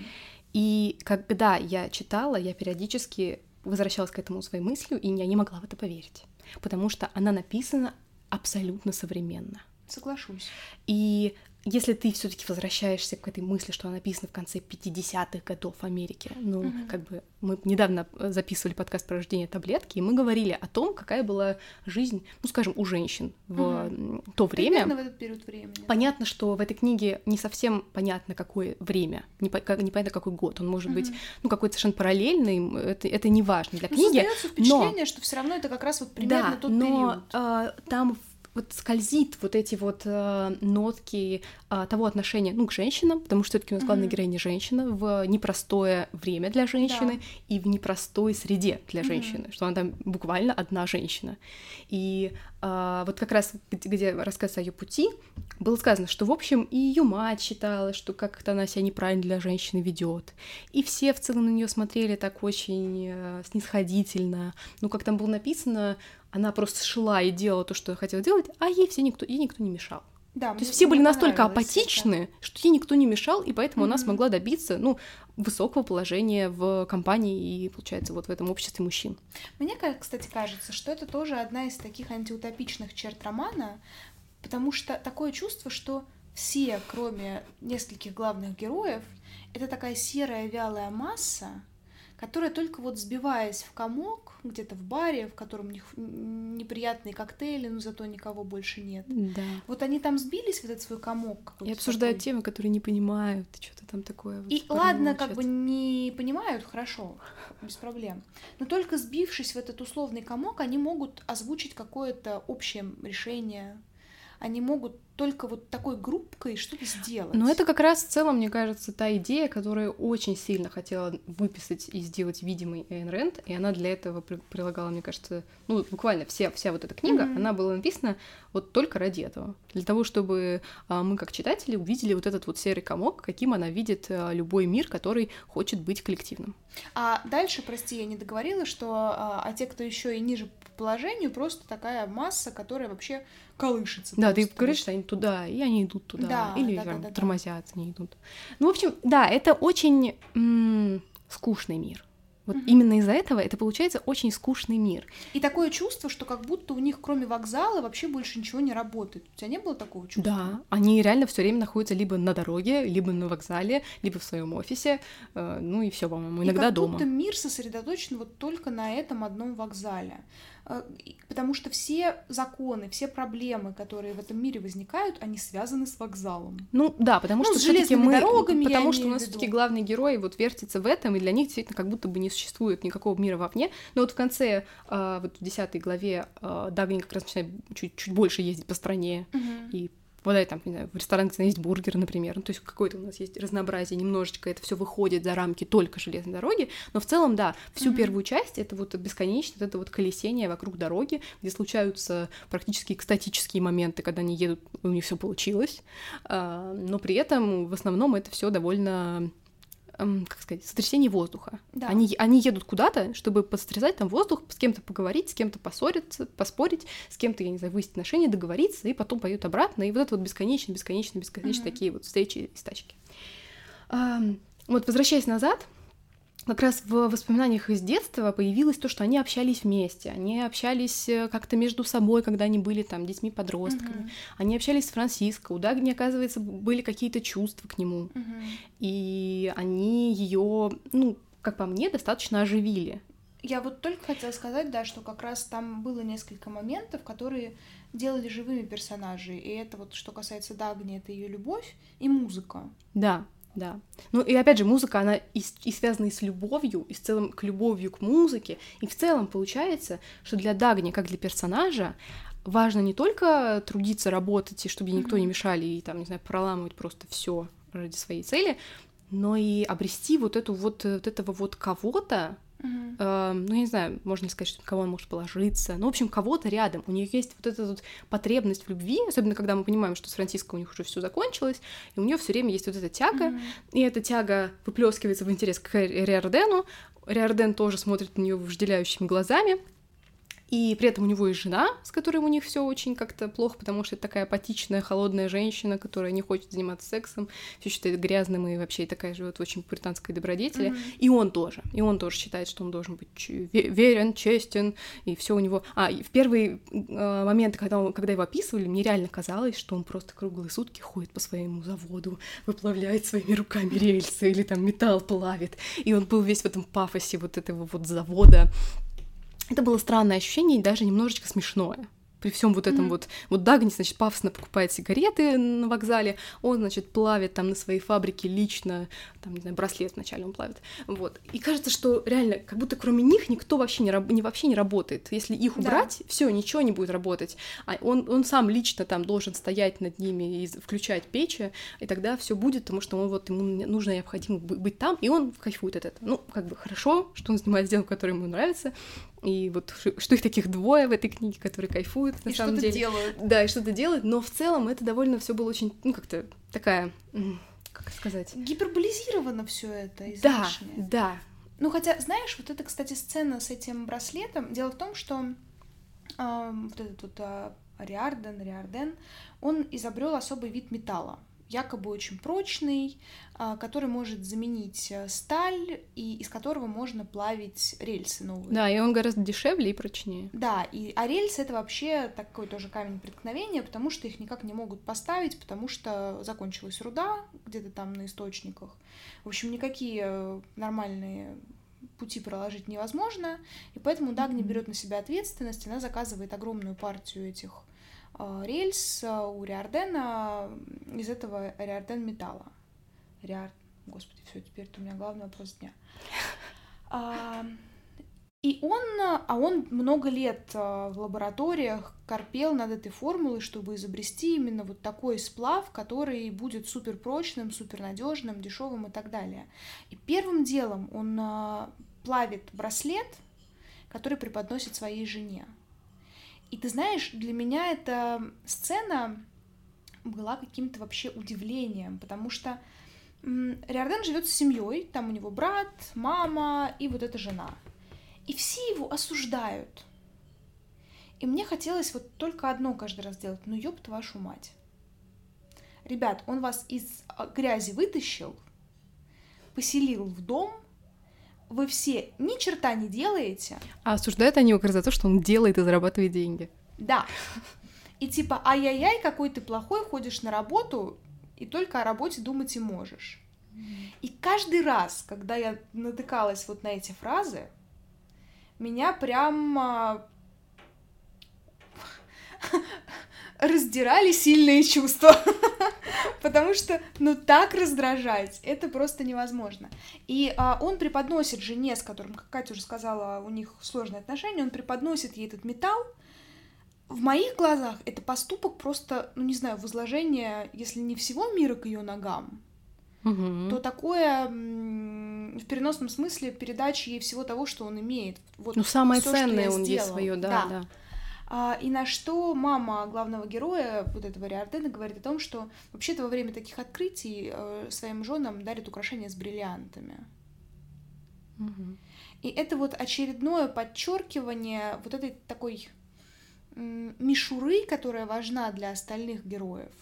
И когда я читала, я периодически возвращалась к этому своей мыслью, и я не могла в это поверить, потому что она написана абсолютно современно. Соглашусь. И если ты все-таки возвращаешься к этой мысли, что она написана в конце 50-х годов в Америке, ну, mm-hmm. как бы мы недавно записывали подкаст про рождение таблетки, и мы говорили о том, какая была жизнь, ну, скажем, у женщин в mm-hmm. то время. Примерно в этот период времени. Понятно, что в этой книге не совсем понятно, какое время, не по, как, непонятно, какой год. Он может mm-hmm. быть, ну, какой-то совершенно параллельный, это, это не важно для ну, книги. Создается впечатление, но... что все равно это как раз вот примерно да, тот но, период. А, там вот скользит вот эти вот э, нотки э, того отношения, ну, к женщинам, потому что все-таки у нас главная mm-hmm. героиня женщина в непростое время для женщины да. и в непростой среде для mm-hmm. женщины, что она там буквально одна женщина. И э, вот как раз где рассказ о ее пути было сказано, что в общем и ее мать считала, что как-то она себя неправильно для женщины ведет, и все в целом на нее смотрели так очень э, снисходительно. Ну, как там было написано, она просто шла и делала то, что хотела делать, а ей все никто, ей никто не мешал. Да, то есть все были настолько апатичны, это. что ей никто не мешал, и поэтому mm-hmm. она смогла добиться, ну, высокого положения в компании и, получается, вот в этом обществе мужчин. Мне, кстати, кажется, что это тоже одна из таких антиутопичных черт романа, потому что такое чувство, что все, кроме нескольких главных героев, это такая серая вялая масса, которая только вот сбиваясь в комок где-то в баре, в котором них неприятные коктейли, но зато никого больше нет. Да. Вот они там сбились в этот свой комок. И обсуждают такой. темы, которые не понимают, что-то там такое. Вот и ладно, как бы не понимают, хорошо, без проблем. Но только сбившись в этот условный комок, они могут озвучить какое-то общее решение, они могут только вот такой группкой что-то сделать. Но это как раз в целом, мне кажется, та идея, которую очень сильно хотела выписать и сделать видимой Эйн Рэнд, и она для этого прилагала, мне кажется, ну, буквально вся, вся вот эта книга, mm-hmm. она была написана вот только ради этого. Для того, чтобы а, мы, как читатели, увидели вот этот вот серый комок, каким она видит а, любой мир, который хочет быть коллективным. А дальше, прости, я не договорила, что а, а те, кто еще и ниже положению, просто такая масса, которая вообще колышется. Да, ты говоришь, что они туда, и они идут туда, да, или да, там, да, да, тормозят, да. они идут. Ну, в общем, да, это очень м- скучный мир. Вот угу. именно из-за этого это получается очень скучный мир. И такое чувство, что как будто у них кроме вокзала вообще больше ничего не работает. У тебя не было такого чувства? Да, они реально все время находятся либо на дороге, либо на вокзале, либо в своем офисе, э, ну и все, по-моему, иногда и как дома. Будто мир сосредоточен вот только на этом одном вокзале. Э, потому что все законы, все проблемы, которые в этом мире возникают, они связаны с вокзалом. Ну да, потому ну, что все-таки мы, дорогами, потому что у нас все-таки главный герой вот вертится в этом, и для них действительно как будто бы не существует никакого мира вовне. Но вот в конце, э, вот в десятой главе, э, Дагни как раз начинает чуть, чуть больше ездить по стране угу. и попадает там, не знаю, в ресторан, где есть бургер, например, ну, то есть какое-то у нас есть разнообразие, немножечко это все выходит за рамки только железной дороги, но в целом, да, всю mm-hmm. первую часть это вот бесконечно, это вот колесение вокруг дороги, где случаются практически экстатические моменты, когда они едут, у них все получилось, а, но при этом в основном это все довольно как сказать, сотрясение воздуха. Да. Они, они едут куда-то, чтобы подстрясать там воздух, с кем-то поговорить, с кем-то поссориться, поспорить, с кем-то, я не знаю, выяснить отношения, договориться, и потом поют обратно, и вот это вот бесконечно, бесконечно, бесконечно mm-hmm. такие вот встречи и стачки. А, вот, возвращаясь назад, как раз в воспоминаниях из детства появилось то, что они общались вместе, они общались э, как-то между собой, когда они были там детьми-подростками, mm-hmm. они общались с Франциско, у Дагни, оказывается, были какие-то чувства к нему, mm-hmm. и они ее, ну, как по мне, достаточно оживили. Я вот только хотела сказать, да, что как раз там было несколько моментов, которые делали живыми персонажей, и это вот что касается Дагни, это ее любовь и музыка. Да, да. Ну и опять же, музыка, она и, и связана и с любовью, и в целом к любовью к музыке. И в целом получается, что для Дагни, как для персонажа, важно не только трудиться, работать, и чтобы ей никто не мешали, и там, не знаю, проламывать просто все ради своей цели, но и обрести вот эту вот, вот этого вот кого-то, Uh-huh. Э, ну, я не знаю, можно сказать, что кого он может положиться. Ну, в общем, кого-то рядом. У нее есть вот эта вот потребность в любви, особенно когда мы понимаем, что с Франциско у них уже все закончилось, и у нее все время есть вот эта тяга, uh-huh. и эта тяга выплескивается в интерес к Риордену. Риорден тоже смотрит на нее вожделяющими глазами. И при этом у него есть жена, с которой у них все очень как-то плохо, потому что это такая апатичная, холодная женщина, которая не хочет заниматься сексом, все считает грязным и вообще такая живет в очень британской добродетели. Mm-hmm. И он тоже. И он тоже считает, что он должен быть верен, честен, и все у него. А, в первые э, моменты, когда, он, когда его описывали, мне реально казалось, что он просто круглые сутки ходит по своему заводу, выплавляет своими руками рельсы или там металл плавит. И он был весь в этом пафосе вот этого вот завода это было странное ощущение и даже немножечко смешное при всем вот этом mm-hmm. вот, вот Дагни, значит, пафосно покупает сигареты на вокзале, он, значит, плавит там на своей фабрике лично, там, не знаю, браслет вначале он плавит, вот. И кажется, что реально, как будто кроме них никто вообще не, не, вообще не работает. Если их убрать, да. все, ничего не будет работать. А он, он сам лично там должен стоять над ними и включать печи, и тогда все будет, потому что он вот ему нужно необходимо быть там, и он кайфует от этого. Ну, как бы хорошо, что он занимается делом, которое ему нравится, и вот что их таких двое в этой книге, которые кайфуют на и самом деле. делают. Да, и что-то делают, но в целом это довольно все было очень, ну как-то такая, как сказать, гиперболизировано все это. Излишне. Да, да. Ну хотя, знаешь, вот эта, кстати, сцена с этим браслетом. Дело в том, что э, вот этот вот э, Ариарден, Ариарден, он изобрел особый вид металла якобы очень прочный, а, который может заменить э, сталь и из которого можно плавить рельсы новые. Да, и он гораздо дешевле и прочнее. Да, и а рельсы это вообще такой тоже камень преткновения, потому что их никак не могут поставить, потому что закончилась руда где-то там на источниках. В общем, никакие э, нормальные пути проложить невозможно, и поэтому Дагни берет на себя ответственность, она заказывает огромную партию этих рельс э, у Риордена из этого Риорден металла. Риор... Господи, все, теперь это у меня главный вопрос дня. А, и он, а он много лет э, в лабораториях корпел над этой формулой, чтобы изобрести именно вот такой сплав, который будет супер прочным, супер надежным, дешевым и так далее. И первым делом он плавит браслет, который преподносит своей жене. И ты знаешь, для меня эта сцена была каким-то вообще удивлением, потому что Риордан живет с семьей, там у него брат, мама и вот эта жена. И все его осуждают. И мне хотелось вот только одно каждый раз делать. Ну, ёб вашу мать. Ребят, он вас из а, грязи вытащил, поселил в дом, вы все ни черта не делаете. А осуждают они его как раз за то, что он делает и зарабатывает деньги. Да. [LAUGHS] И типа, ай-яй-яй, какой ты плохой, ходишь на работу, и только о работе думать и можешь. И каждый раз, когда я натыкалась вот на эти фразы, меня прям [LAUGHS] раздирали сильные чувства. [LAUGHS] Потому что, ну, так раздражать, это просто невозможно. И а, он преподносит жене, с которым, как Катя уже сказала, у них сложные отношения, он преподносит ей этот металл, в моих глазах это поступок просто, ну не знаю, возложение, если не всего мира к ее ногам, Мгм. то такое в переносном смысле передача ей всего того, что он имеет. Вот Ну, самое что ценное он ей свое, да, да. А, и на что мама главного героя, вот этого Риардена, говорит о том, что вообще-то во время таких открытий э, своим женам дарят украшения с бриллиантами. Мгм. И это вот очередное подчеркивание вот этой такой мишуры, которая важна для остальных героев.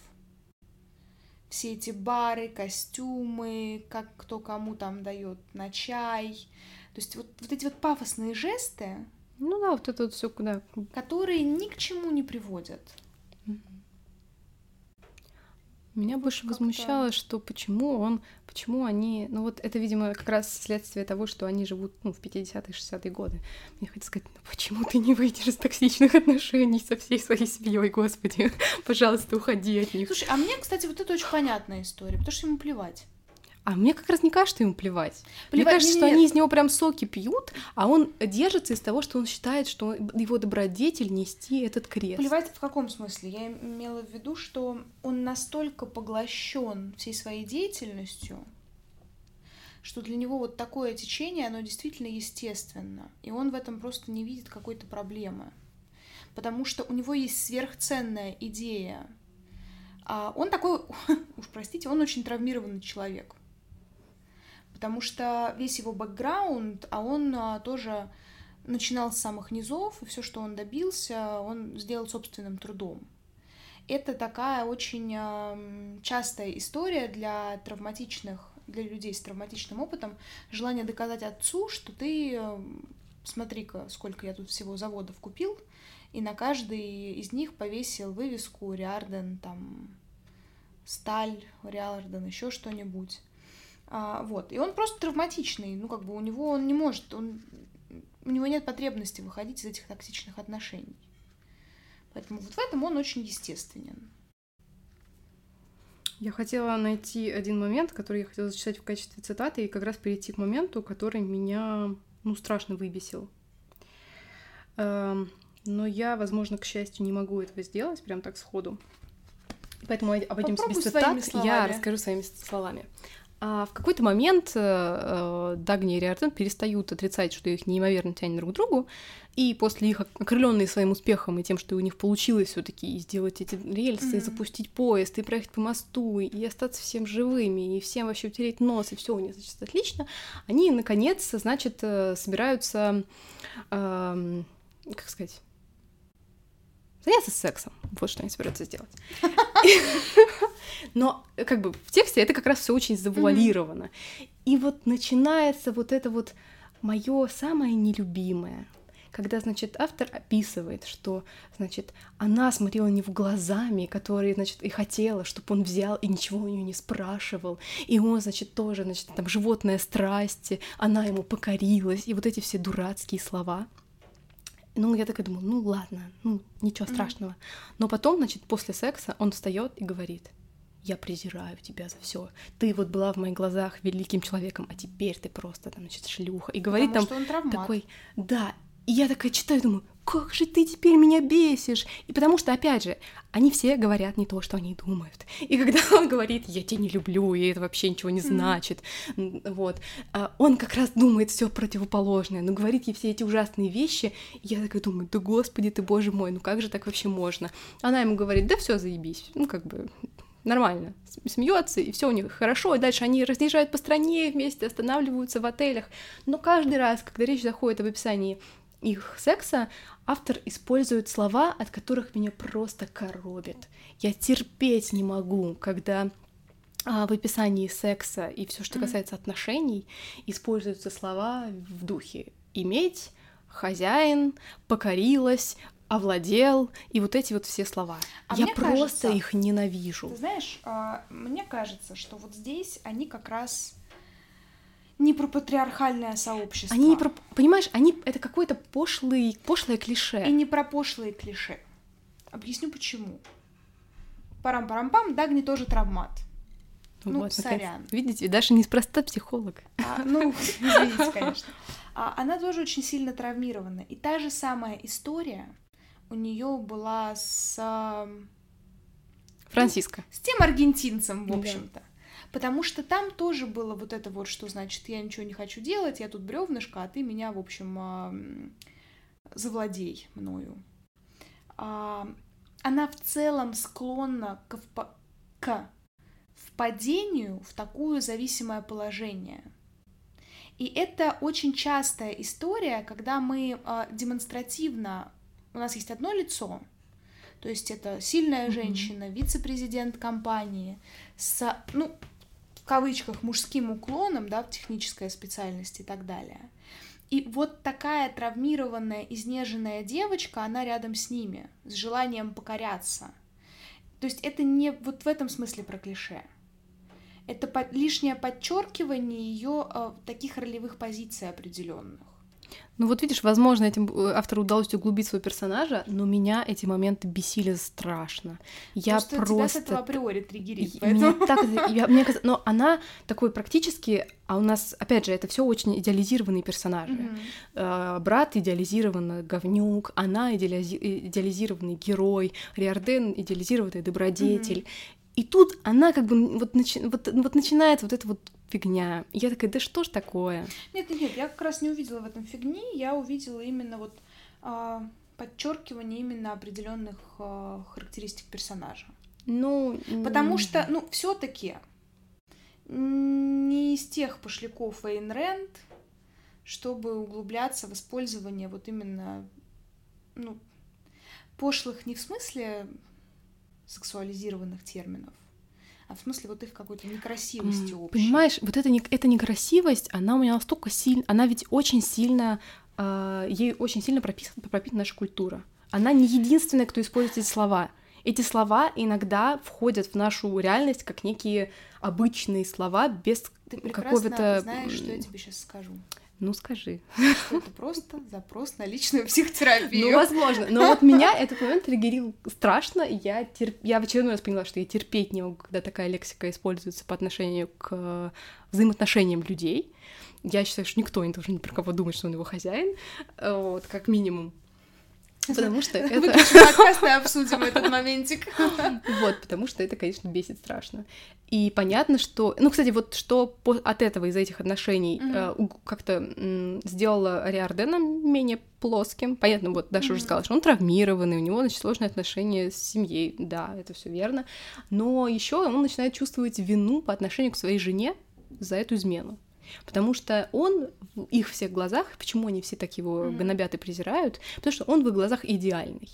Все эти бары, костюмы, как кто кому там дает на чай. То есть вот, вот эти вот пафосные жесты, Ну да, вот это вот все куда. которые ни к чему не приводят. Меня больше возмущало, что почему он, почему они, ну вот это, видимо, как раз следствие того, что они живут, ну, в 50-е, 60-е годы. Мне хотелось сказать, ну почему ты не выйдешь из токсичных отношений со всей своей семьей, господи, пожалуйста, уходи от них. Слушай, а мне, кстати, вот это очень понятная история, потому что ему плевать. А мне как раз не кажется ему плевать. Мне Плевать, кажется, что не-не-не. они из него прям соки пьют, а он держится из того, что он считает, что его добродетель нести этот крест. Плевать в каком смысле? Я имела в виду, что он настолько поглощен всей своей деятельностью, что для него вот такое течение, оно действительно естественно. И он в этом просто не видит какой-то проблемы. Потому что у него есть сверхценная идея. А он такой, [LAUGHS] уж простите, он очень травмированный человек. Потому что весь его бэкграунд, а он а, тоже начинал с самых низов, и все, что он добился, он сделал собственным трудом. Это такая очень частая история для травматичных, для людей с травматичным опытом, желание доказать отцу, что ты, смотри-ка, сколько я тут всего заводов купил, и на каждый из них повесил вывеску Риарден, там, сталь, Риарден, еще что-нибудь. А, вот. И он просто травматичный. Ну, как бы у него он не может, он, у него нет потребности выходить из этих токсичных отношений. Поэтому вот в этом он очень естественен. Я хотела найти один момент, который я хотела зачитать в качестве цитаты, и как раз перейти к моменту, который меня, ну, страшно выбесил. Эм, Но я, возможно, к счастью, не могу этого сделать прям так сходу. Поэтому без своими цитат. Я расскажу своими словами. А в какой-то момент э, э, Дагни и Риарден перестают отрицать, что их неимоверно тянет друг к другу, и после их окрыленные своим успехом и тем, что у них получилось все таки сделать эти рельсы, и Мгм. запустить поезд, и проехать по мосту, и остаться всем живыми, и всем вообще утереть нос, и все у них, значит, отлично, они, наконец, значит, э, собираются, эм, как сказать, заняться сексом. Вот что они собираются сделать. [LAUGHS] Но как бы в тексте это как раз все очень завуалировано. И вот начинается вот это вот мое самое нелюбимое, когда, значит, автор описывает, что, значит, она смотрела не в глазами, которые, значит, и хотела, чтобы он взял и ничего у нее не спрашивал, и он, значит, тоже, значит, там животная страсть, она ему покорилась, и вот эти все дурацкие слова. Ну, я такая думаю, ну ладно, ну ничего страшного. Но потом, значит, после секса он встает и говорит, я презираю тебя за все. Ты вот была в моих глазах великим человеком, а теперь ты просто там, значит, шлюха. И говорит Потому там такой, да. И я такая читаю, думаю, как же ты теперь меня бесишь. И потому что, опять же, они все говорят не то, что они думают. И когда [LAUGHS] он говорит, я тебя не люблю, и это вообще ничего не значит, м, вот, а он как раз думает все противоположное, но говорит ей все эти ужасные вещи. И я такая думаю, да господи ты, боже мой, ну как же так вообще можно? Она ему говорит, да все, заебись, ну как бы нормально, смеется, и все у них хорошо, и дальше они разъезжают по стране вместе, останавливаются в отелях, но каждый раз, когда речь заходит об описании их секса, автор использует слова, от которых меня просто коробит. Я терпеть не могу, когда а, в описании секса и все, что касается отношений, используются слова в духе иметь, хозяин, покорилась, овладел, и вот эти вот все слова. А Я просто кажется, их ненавижу. Ты знаешь, а, мне кажется, что вот здесь они как раз не про патриархальное сообщество. Они не про... Понимаешь, они... Это какое-то пошлый... пошлое клише. И не про пошлые клише. Объясню почему. Парам-парам-пам, Дагни тоже травмат. ну, наконец. сорян. Видите, Даша неспроста психолог. А, ну, [LAUGHS] извините, конечно. А, она тоже очень сильно травмирована. И та же самая история у нее была с... Франциско. С тем аргентинцем, в общем-то. Потому что там тоже было вот это вот, что значит, я ничего не хочу делать, я тут бревнышко, а ты меня, в общем, а, завладей мною. А, Она в целом склонна к, впа- к впадению в такое зависимое положение. И это очень частая история, когда мы а, демонстративно, у нас есть одно лицо, то есть это сильная женщина, вице-президент компании с, ну, в кавычках, мужским уклоном, да, в технической специальности и так далее. И вот такая травмированная, изнеженная девочка, она рядом с ними, с желанием покоряться. То есть это не вот в этом смысле про клише. Это лишнее подчеркивание ее таких ролевых позиций определенных. Ну вот видишь, возможно, этим э, автору удалось углубить своего персонажа, но меня эти моменты бесили страшно. Я просто, просто... тебя с этого априори триггерит, поэтому... Меня так это- я- мне кажется- [LAUGHS] но она такой практически, а у нас, опять же, это все очень идеализированные персонажи. Мгм. Э, Брат идеализированный говнюк, она идеализи- идеализированный герой, Риорден идеализированный добродетель. И тут она как бы вот, начи- вот, вот начинает вот эта вот фигня. И я такая, да что ж такое? Нет, нет, нет, я как раз не увидела в этом фигни, я увидела именно вот а, подчеркивание именно определенных а, характеристик персонажа. Ну, Потому что, ну, все-таки не из тех пошляков Эйн Рэнд, чтобы углубляться в использование вот именно, ну, пошлых не в смысле сексуализированных терминов, а в смысле вот их какой-то некрасивости общей. Понимаешь, вот эта, эта некрасивость, она у меня настолько сильно, она ведь очень сильно, а, ей очень сильно прописана, пропитана наша культура. Она не единственная, кто использует эти слова. Эти слова иногда входят в нашу реальность как некие обычные слова без Ты прекрасно какого-то... знаешь, что я тебе сейчас скажу. Ну, скажи. Это просто запрос на личную психотерапию. Ну, возможно. Но вот меня этот момент триггерил страшно. Я, терп... я в очередной раз поняла, что я терпеть не могу, когда такая лексика используется по отношению к э, взаимоотношениям людей. Я считаю, что никто не должен ни про кого думать, что он его хозяин. Э, Вот, как минимум. Потому что это... Выключим подкаст и обсудим этот моментик. Вот, потому что это, конечно, бесит страшно. И понятно, что... Ну, кстати, вот что от этого, из этих отношений э, как-то сделала Риардена менее плоским. Понятно, вот Даша уже Мгм. сказала, что он травмированный, у него, значит, сложные отношения с семьей. Да, это все верно. Но еще он начинает чувствовать вину по отношению к своей жене за эту измену. Потому что он в их всех глазах, почему они все так его гнобят и презирают, потому что он в их глазах идеальный.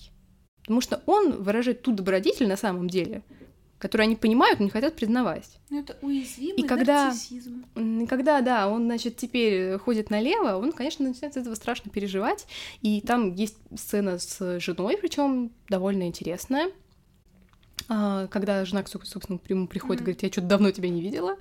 Потому что он выражает ту добродетель на самом деле, которую они понимают, но не хотят признавать. Ну, это уязвимый И когда- нарциссизм. И когда, да, он, значит, теперь ходит налево, он, конечно, начинает с этого страшно переживать. И там есть сцена с женой, причем довольно интересная. А, Когда жена, соб- собственно, к нему приходит, Мгм. говорит, я что-то давно тебя не видела.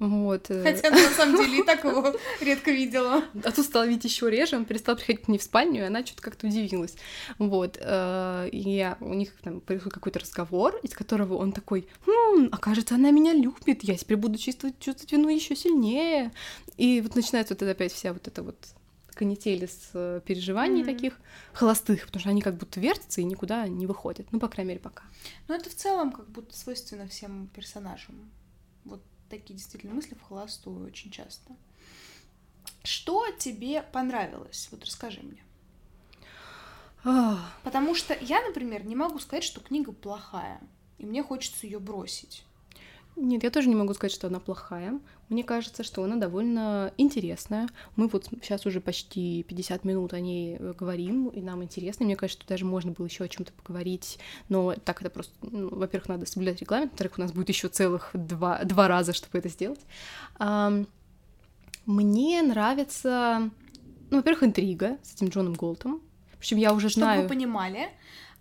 Вот. э, Хотя на самом [LAUGHS] деле и так его редко видела. А тут стало видеть еще реже, он перестал приходить к ней в спальню, и она что-то как-то удивилась. Вот. э, И у них там происходит какой-то разговор, из которого он такой, «Хм, а кажется, она меня любит, я теперь буду чувствовать, чувствовать вину еще сильнее. И вот начинается вот это опять вся вот эта вот канители с э, переживаний Мгм. таких холостых, потому что они как будто вертятся и никуда не выходят. Ну, по крайней мере, пока. Но это в целом как будто свойственно всем персонажам. Вот такие действительно мысли в холостую очень часто. Что тебе понравилось? Вот расскажи мне. Потому что я, например, не могу сказать, что книга плохая, и мне хочется ее бросить. Нет, я тоже не могу сказать, что она плохая. Мне кажется, что она довольно интересная. Мы вот сейчас уже почти 50 минут о ней э, говорим, и нам интересно. Мне кажется, что даже можно было еще о чем-то поговорить. Но так это просто, ну, во-первых, надо соблюдать регламент, во-вторых, у нас будет еще целых два, два раза, чтобы это сделать. Мне нравится, ну, во-первых, интрига с этим Джоном Голтом. Причем я уже Чтобы знаю. вы понимали,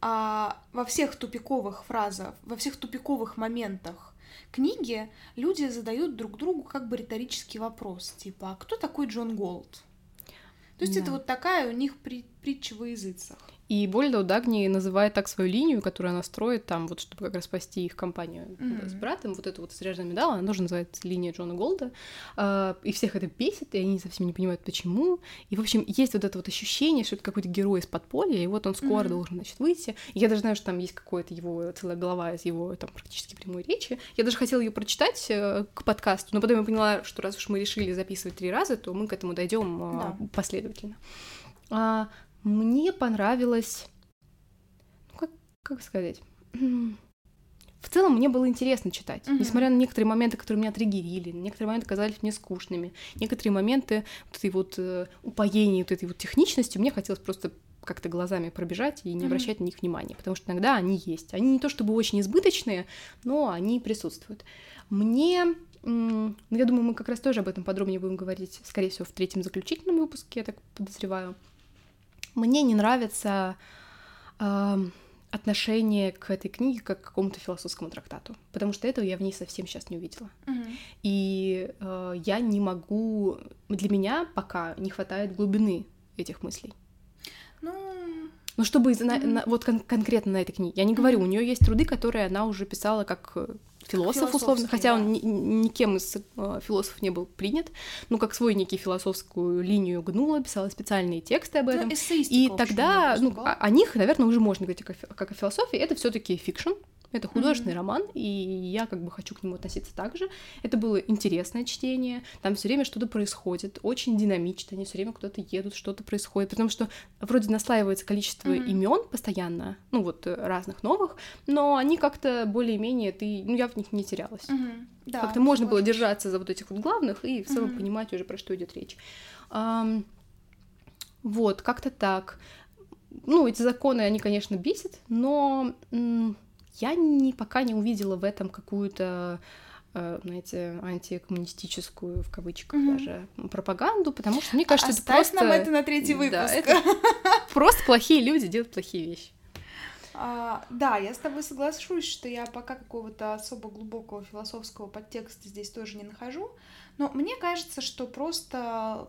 а, во всех тупиковых фразах, во всех тупиковых моментах книги люди задают друг другу как бы риторический вопрос, типа, а кто такой Джон Голд? То есть это Да. вот такая у них при- притча во языцах. И более того, Дагни называет так свою линию, которую она строит там, вот чтобы как раз спасти их компанию mm-hmm. с братом, вот эту вот заряженную медаль, она тоже называется линия Джона Голда, э, и всех это бесит, и они совсем не понимают, почему, и, в общем, есть вот это вот ощущение, что это какой-то герой из подполья, и вот он скоро mm-hmm. должен, значит, выйти, и я даже знаю, что там есть какое-то его, целая глава из его, там, практически прямой речи, я даже хотела ее прочитать э, к подкасту, но потом я поняла, что раз уж мы решили записывать три раза, то мы к этому дойдем э, да. последовательно. А, мне понравилось... Ну, как, как сказать? [CLEARS THROAT] В целом мне было интересно читать, mm-hmm. несмотря на некоторые моменты, которые меня триггерили, некоторые моменты казались мне скучными, некоторые моменты вот этой вот э, упоения вот этой вот техничностью, мне хотелось просто как-то глазами пробежать и не обращать mm-hmm. на них внимания, потому что иногда они есть. Они не то чтобы очень избыточные, но они присутствуют. Мне, ну, я думаю, мы как раз тоже об этом подробнее будем говорить, скорее всего, в третьем заключительном выпуске, я так подозреваю. Мне не нравится э, отношение к этой книге как к какому-то философскому трактату, потому что этого я в ней совсем сейчас не увидела. Mm-hmm. И э, я не могу... Для меня пока не хватает глубины этих мыслей. Ну... Ну, чтобы mm-hmm. на, на, вот кон- конкретно на этой книге. Я не говорю, mm-hmm. у нее есть труды, которые она уже писала как философ, условно, хотя да. он ни, никем из э, философов не был принят, ну, как свой некий философскую линию гнула, писала специальные тексты об этом. Ну, и тогда, ну, о, о них, наверное, уже можно говорить как, как о философии. Это все таки fiction, это художественный mm-hmm. роман, и я как бы хочу к нему относиться так же. Это было интересное чтение, там все время что-то происходит, очень динамично, они все время куда-то едут, что-то происходит, потому что вроде наслаивается количество mm-hmm. имен постоянно, ну вот э, разных новых, но они как-то более-менее ты, ну я в них не терялась. Mm-hmm. Да, как-то можно было держаться за вот этих вот главных и в целом mm-hmm. понимать уже про что идет речь. Um, вот, как-то так. Ну, эти законы, они, конечно, бесят, но я не, пока не увидела в этом какую-то э, знаете, антикоммунистическую, в кавычках mm-hmm. даже, пропаганду, потому что мне кажется, Оставь это просто... нам это на третий выпуск. Да, это [LAUGHS] просто плохие люди делают плохие вещи. А, да, я с тобой соглашусь, что я пока какого-то особо глубокого философского подтекста здесь тоже не нахожу, но мне кажется, что просто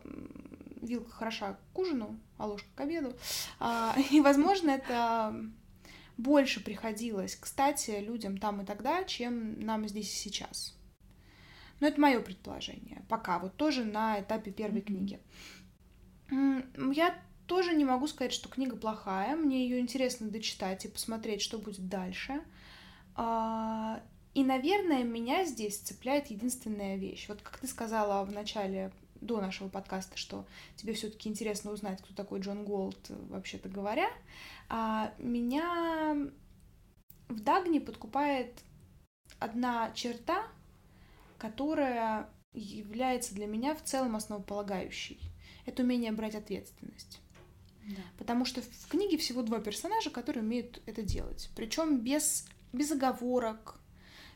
вилка хороша к ужину, а ложка к обеду, а, [LAUGHS] и, возможно, это больше приходилось, кстати, людям там и тогда, чем нам здесь и сейчас. Но это мое предположение. Пока, вот тоже на этапе первой книги. Я тоже не могу сказать, что книга плохая. Мне ее интересно дочитать и посмотреть, что будет дальше. А, и, наверное, меня здесь цепляет единственная вещь. Вот как ты сказала в начале до нашего подкаста, что тебе все-таки интересно узнать, кто такой Джон Голд, вообще-то говоря, а меня в Дагне подкупает одна черта, которая является для меня в целом основополагающей. Это умение брать ответственность. Да. Потому что в книге всего два персонажа, которые умеют это делать. Причем без, без оговорок,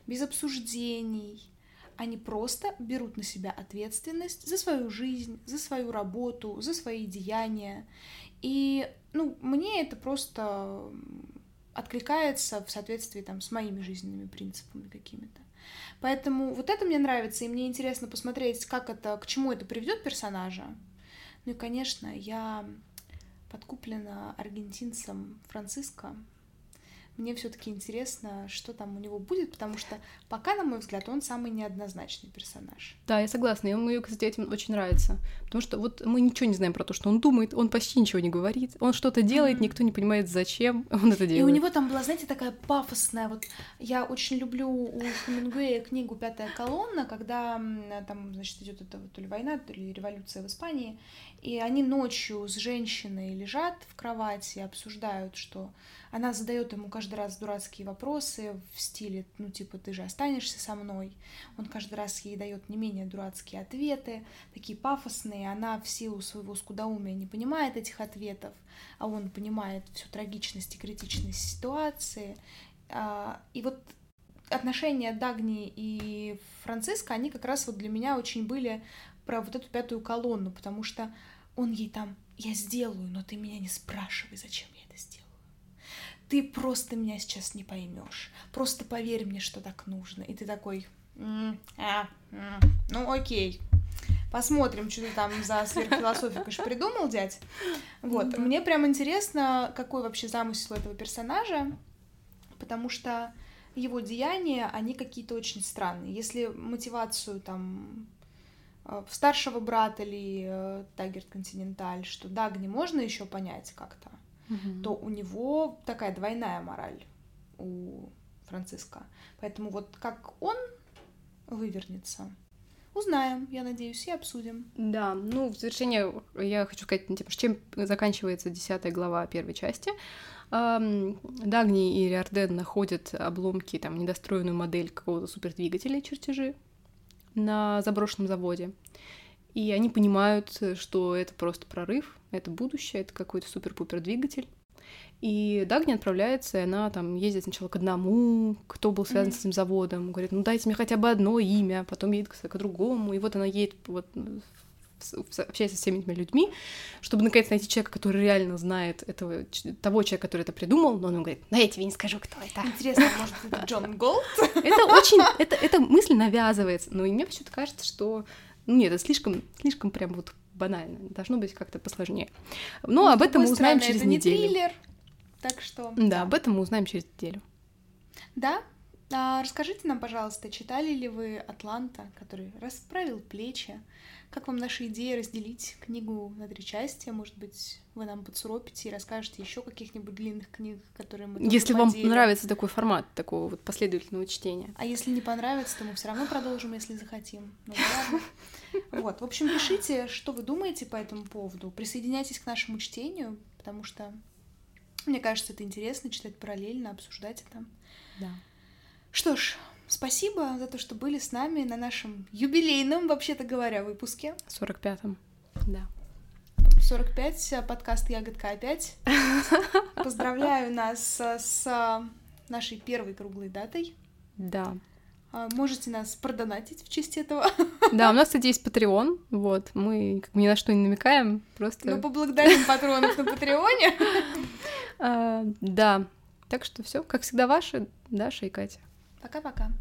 без обсуждений, они просто берут на себя ответственность за свою жизнь, за свою работу, за свои деяния. И, ну, мне это просто откликается в соответствии там с моими жизненными принципами какими-то. Поэтому вот это мне нравится, и мне интересно посмотреть, как это, к чему это приведет персонажа. Ну и, конечно, я подкуплена аргентинцем Франциско, мне все-таки интересно, что там у него будет, потому что пока, на мой взгляд, он самый неоднозначный персонаж. Да, я согласна, и мне, кстати, этим очень нравится, потому что вот мы ничего не знаем про то, что он думает, он почти ничего не говорит, он что-то делает, mm-hmm. никто не понимает, зачем он это делает. И у него там была, знаете, такая пафосная, вот я очень люблю у Хемингуэя книгу «Пятая колонна», когда там, значит, идет эта то ли война, то ли революция в Испании, и они ночью с женщиной лежат в кровати, обсуждают, что она задает ему каждый раз дурацкие вопросы в стиле, ну, типа, ты же останешься со мной. Он каждый раз ей дает не менее дурацкие ответы, такие пафосные. Она в силу своего скудоумия не понимает этих ответов, а он понимает всю трагичность и критичность ситуации. А, и вот отношения Дагни и Франциска, они как раз вот для меня очень были про вот эту пятую колонну, потому что он ей там, я сделаю, но ты меня не спрашивай, зачем я это сделаю. Ты просто меня сейчас не поймешь. Просто поверь мне, что так нужно. И ты такой, м-м, а, м-м, ну окей, Посмотрим, что ты там за сверхфилософикой придумал, дядь. Вот, мне прям интересно, какой вообще замысел этого персонажа, потому что его деяния, они какие-то очень странные. Если мотивацию там э, старшего брата или э, Тагерт Континенталь, что Дагни можно еще понять как-то, угу. то у него такая двойная мораль у Франциска. Поэтому вот как он вывернется, узнаем, я надеюсь, и обсудим. Да, ну, в завершение я хочу сказать, ну, типа, чем заканчивается десятая глава первой части. Дагни и Риарден находят обломки, там, недостроенную модель какого-то супердвигателя, чертежи на заброшенном заводе. И они понимают, что это просто прорыв, это будущее, это какой-то супер-пупер двигатель. И Дагни отправляется, и она там ездит сначала к одному, кто был связан mm-hmm. с этим заводом, говорит, ну дайте мне хотя бы одно имя, потом едет к, к другому, и вот она едет вот общается с всеми этими людьми, чтобы наконец найти человека, который реально знает этого, того человека, который это придумал, но он говорит, ну я тебе не скажу, кто это. Интересно, может, это Джон Голд? Это очень, это, эта мысль навязывается, но мне почему-то кажется, что, ну нет, это слишком, слишком прям вот банально, должно быть как-то посложнее. Но ну, об этом мы узнаем через это неделю. Не триллер, так что... Да, да, об этом мы узнаем через неделю. Да, а расскажите нам, пожалуйста, читали ли вы «Атланта», который расправил плечи, как вам наша идея разделить книгу на три части? Может быть, вы нам подсуропите и расскажете еще каких-нибудь длинных книг, которые мы Если вам нравится такой формат, такого вот последовательного чтения. А если не понравится, то мы все равно продолжим, если захотим. Ну, [LAUGHS] Вот, в общем, пишите, что вы думаете по этому поводу. Присоединяйтесь к нашему чтению, потому что мне кажется, это интересно читать параллельно, обсуждать это. Да. Что ж, Спасибо за то, что были с нами на нашем юбилейном, вообще-то говоря, выпуске. 45-м, да. 45, э, подкаст «Ягодка опять». [LAUGHS] Поздравляю нас с нашей первой круглой датой. Да. А, можете нас продонатить в честь этого. [LAUGHS] Да, у нас, кстати, есть Patreon, вот, мы как ни на что не намекаем, просто... Мы поблагодарим патронов на Патреоне. А, [LAUGHS] да, так что все, как всегда, ваши, Даша и Катя. Пока-пока.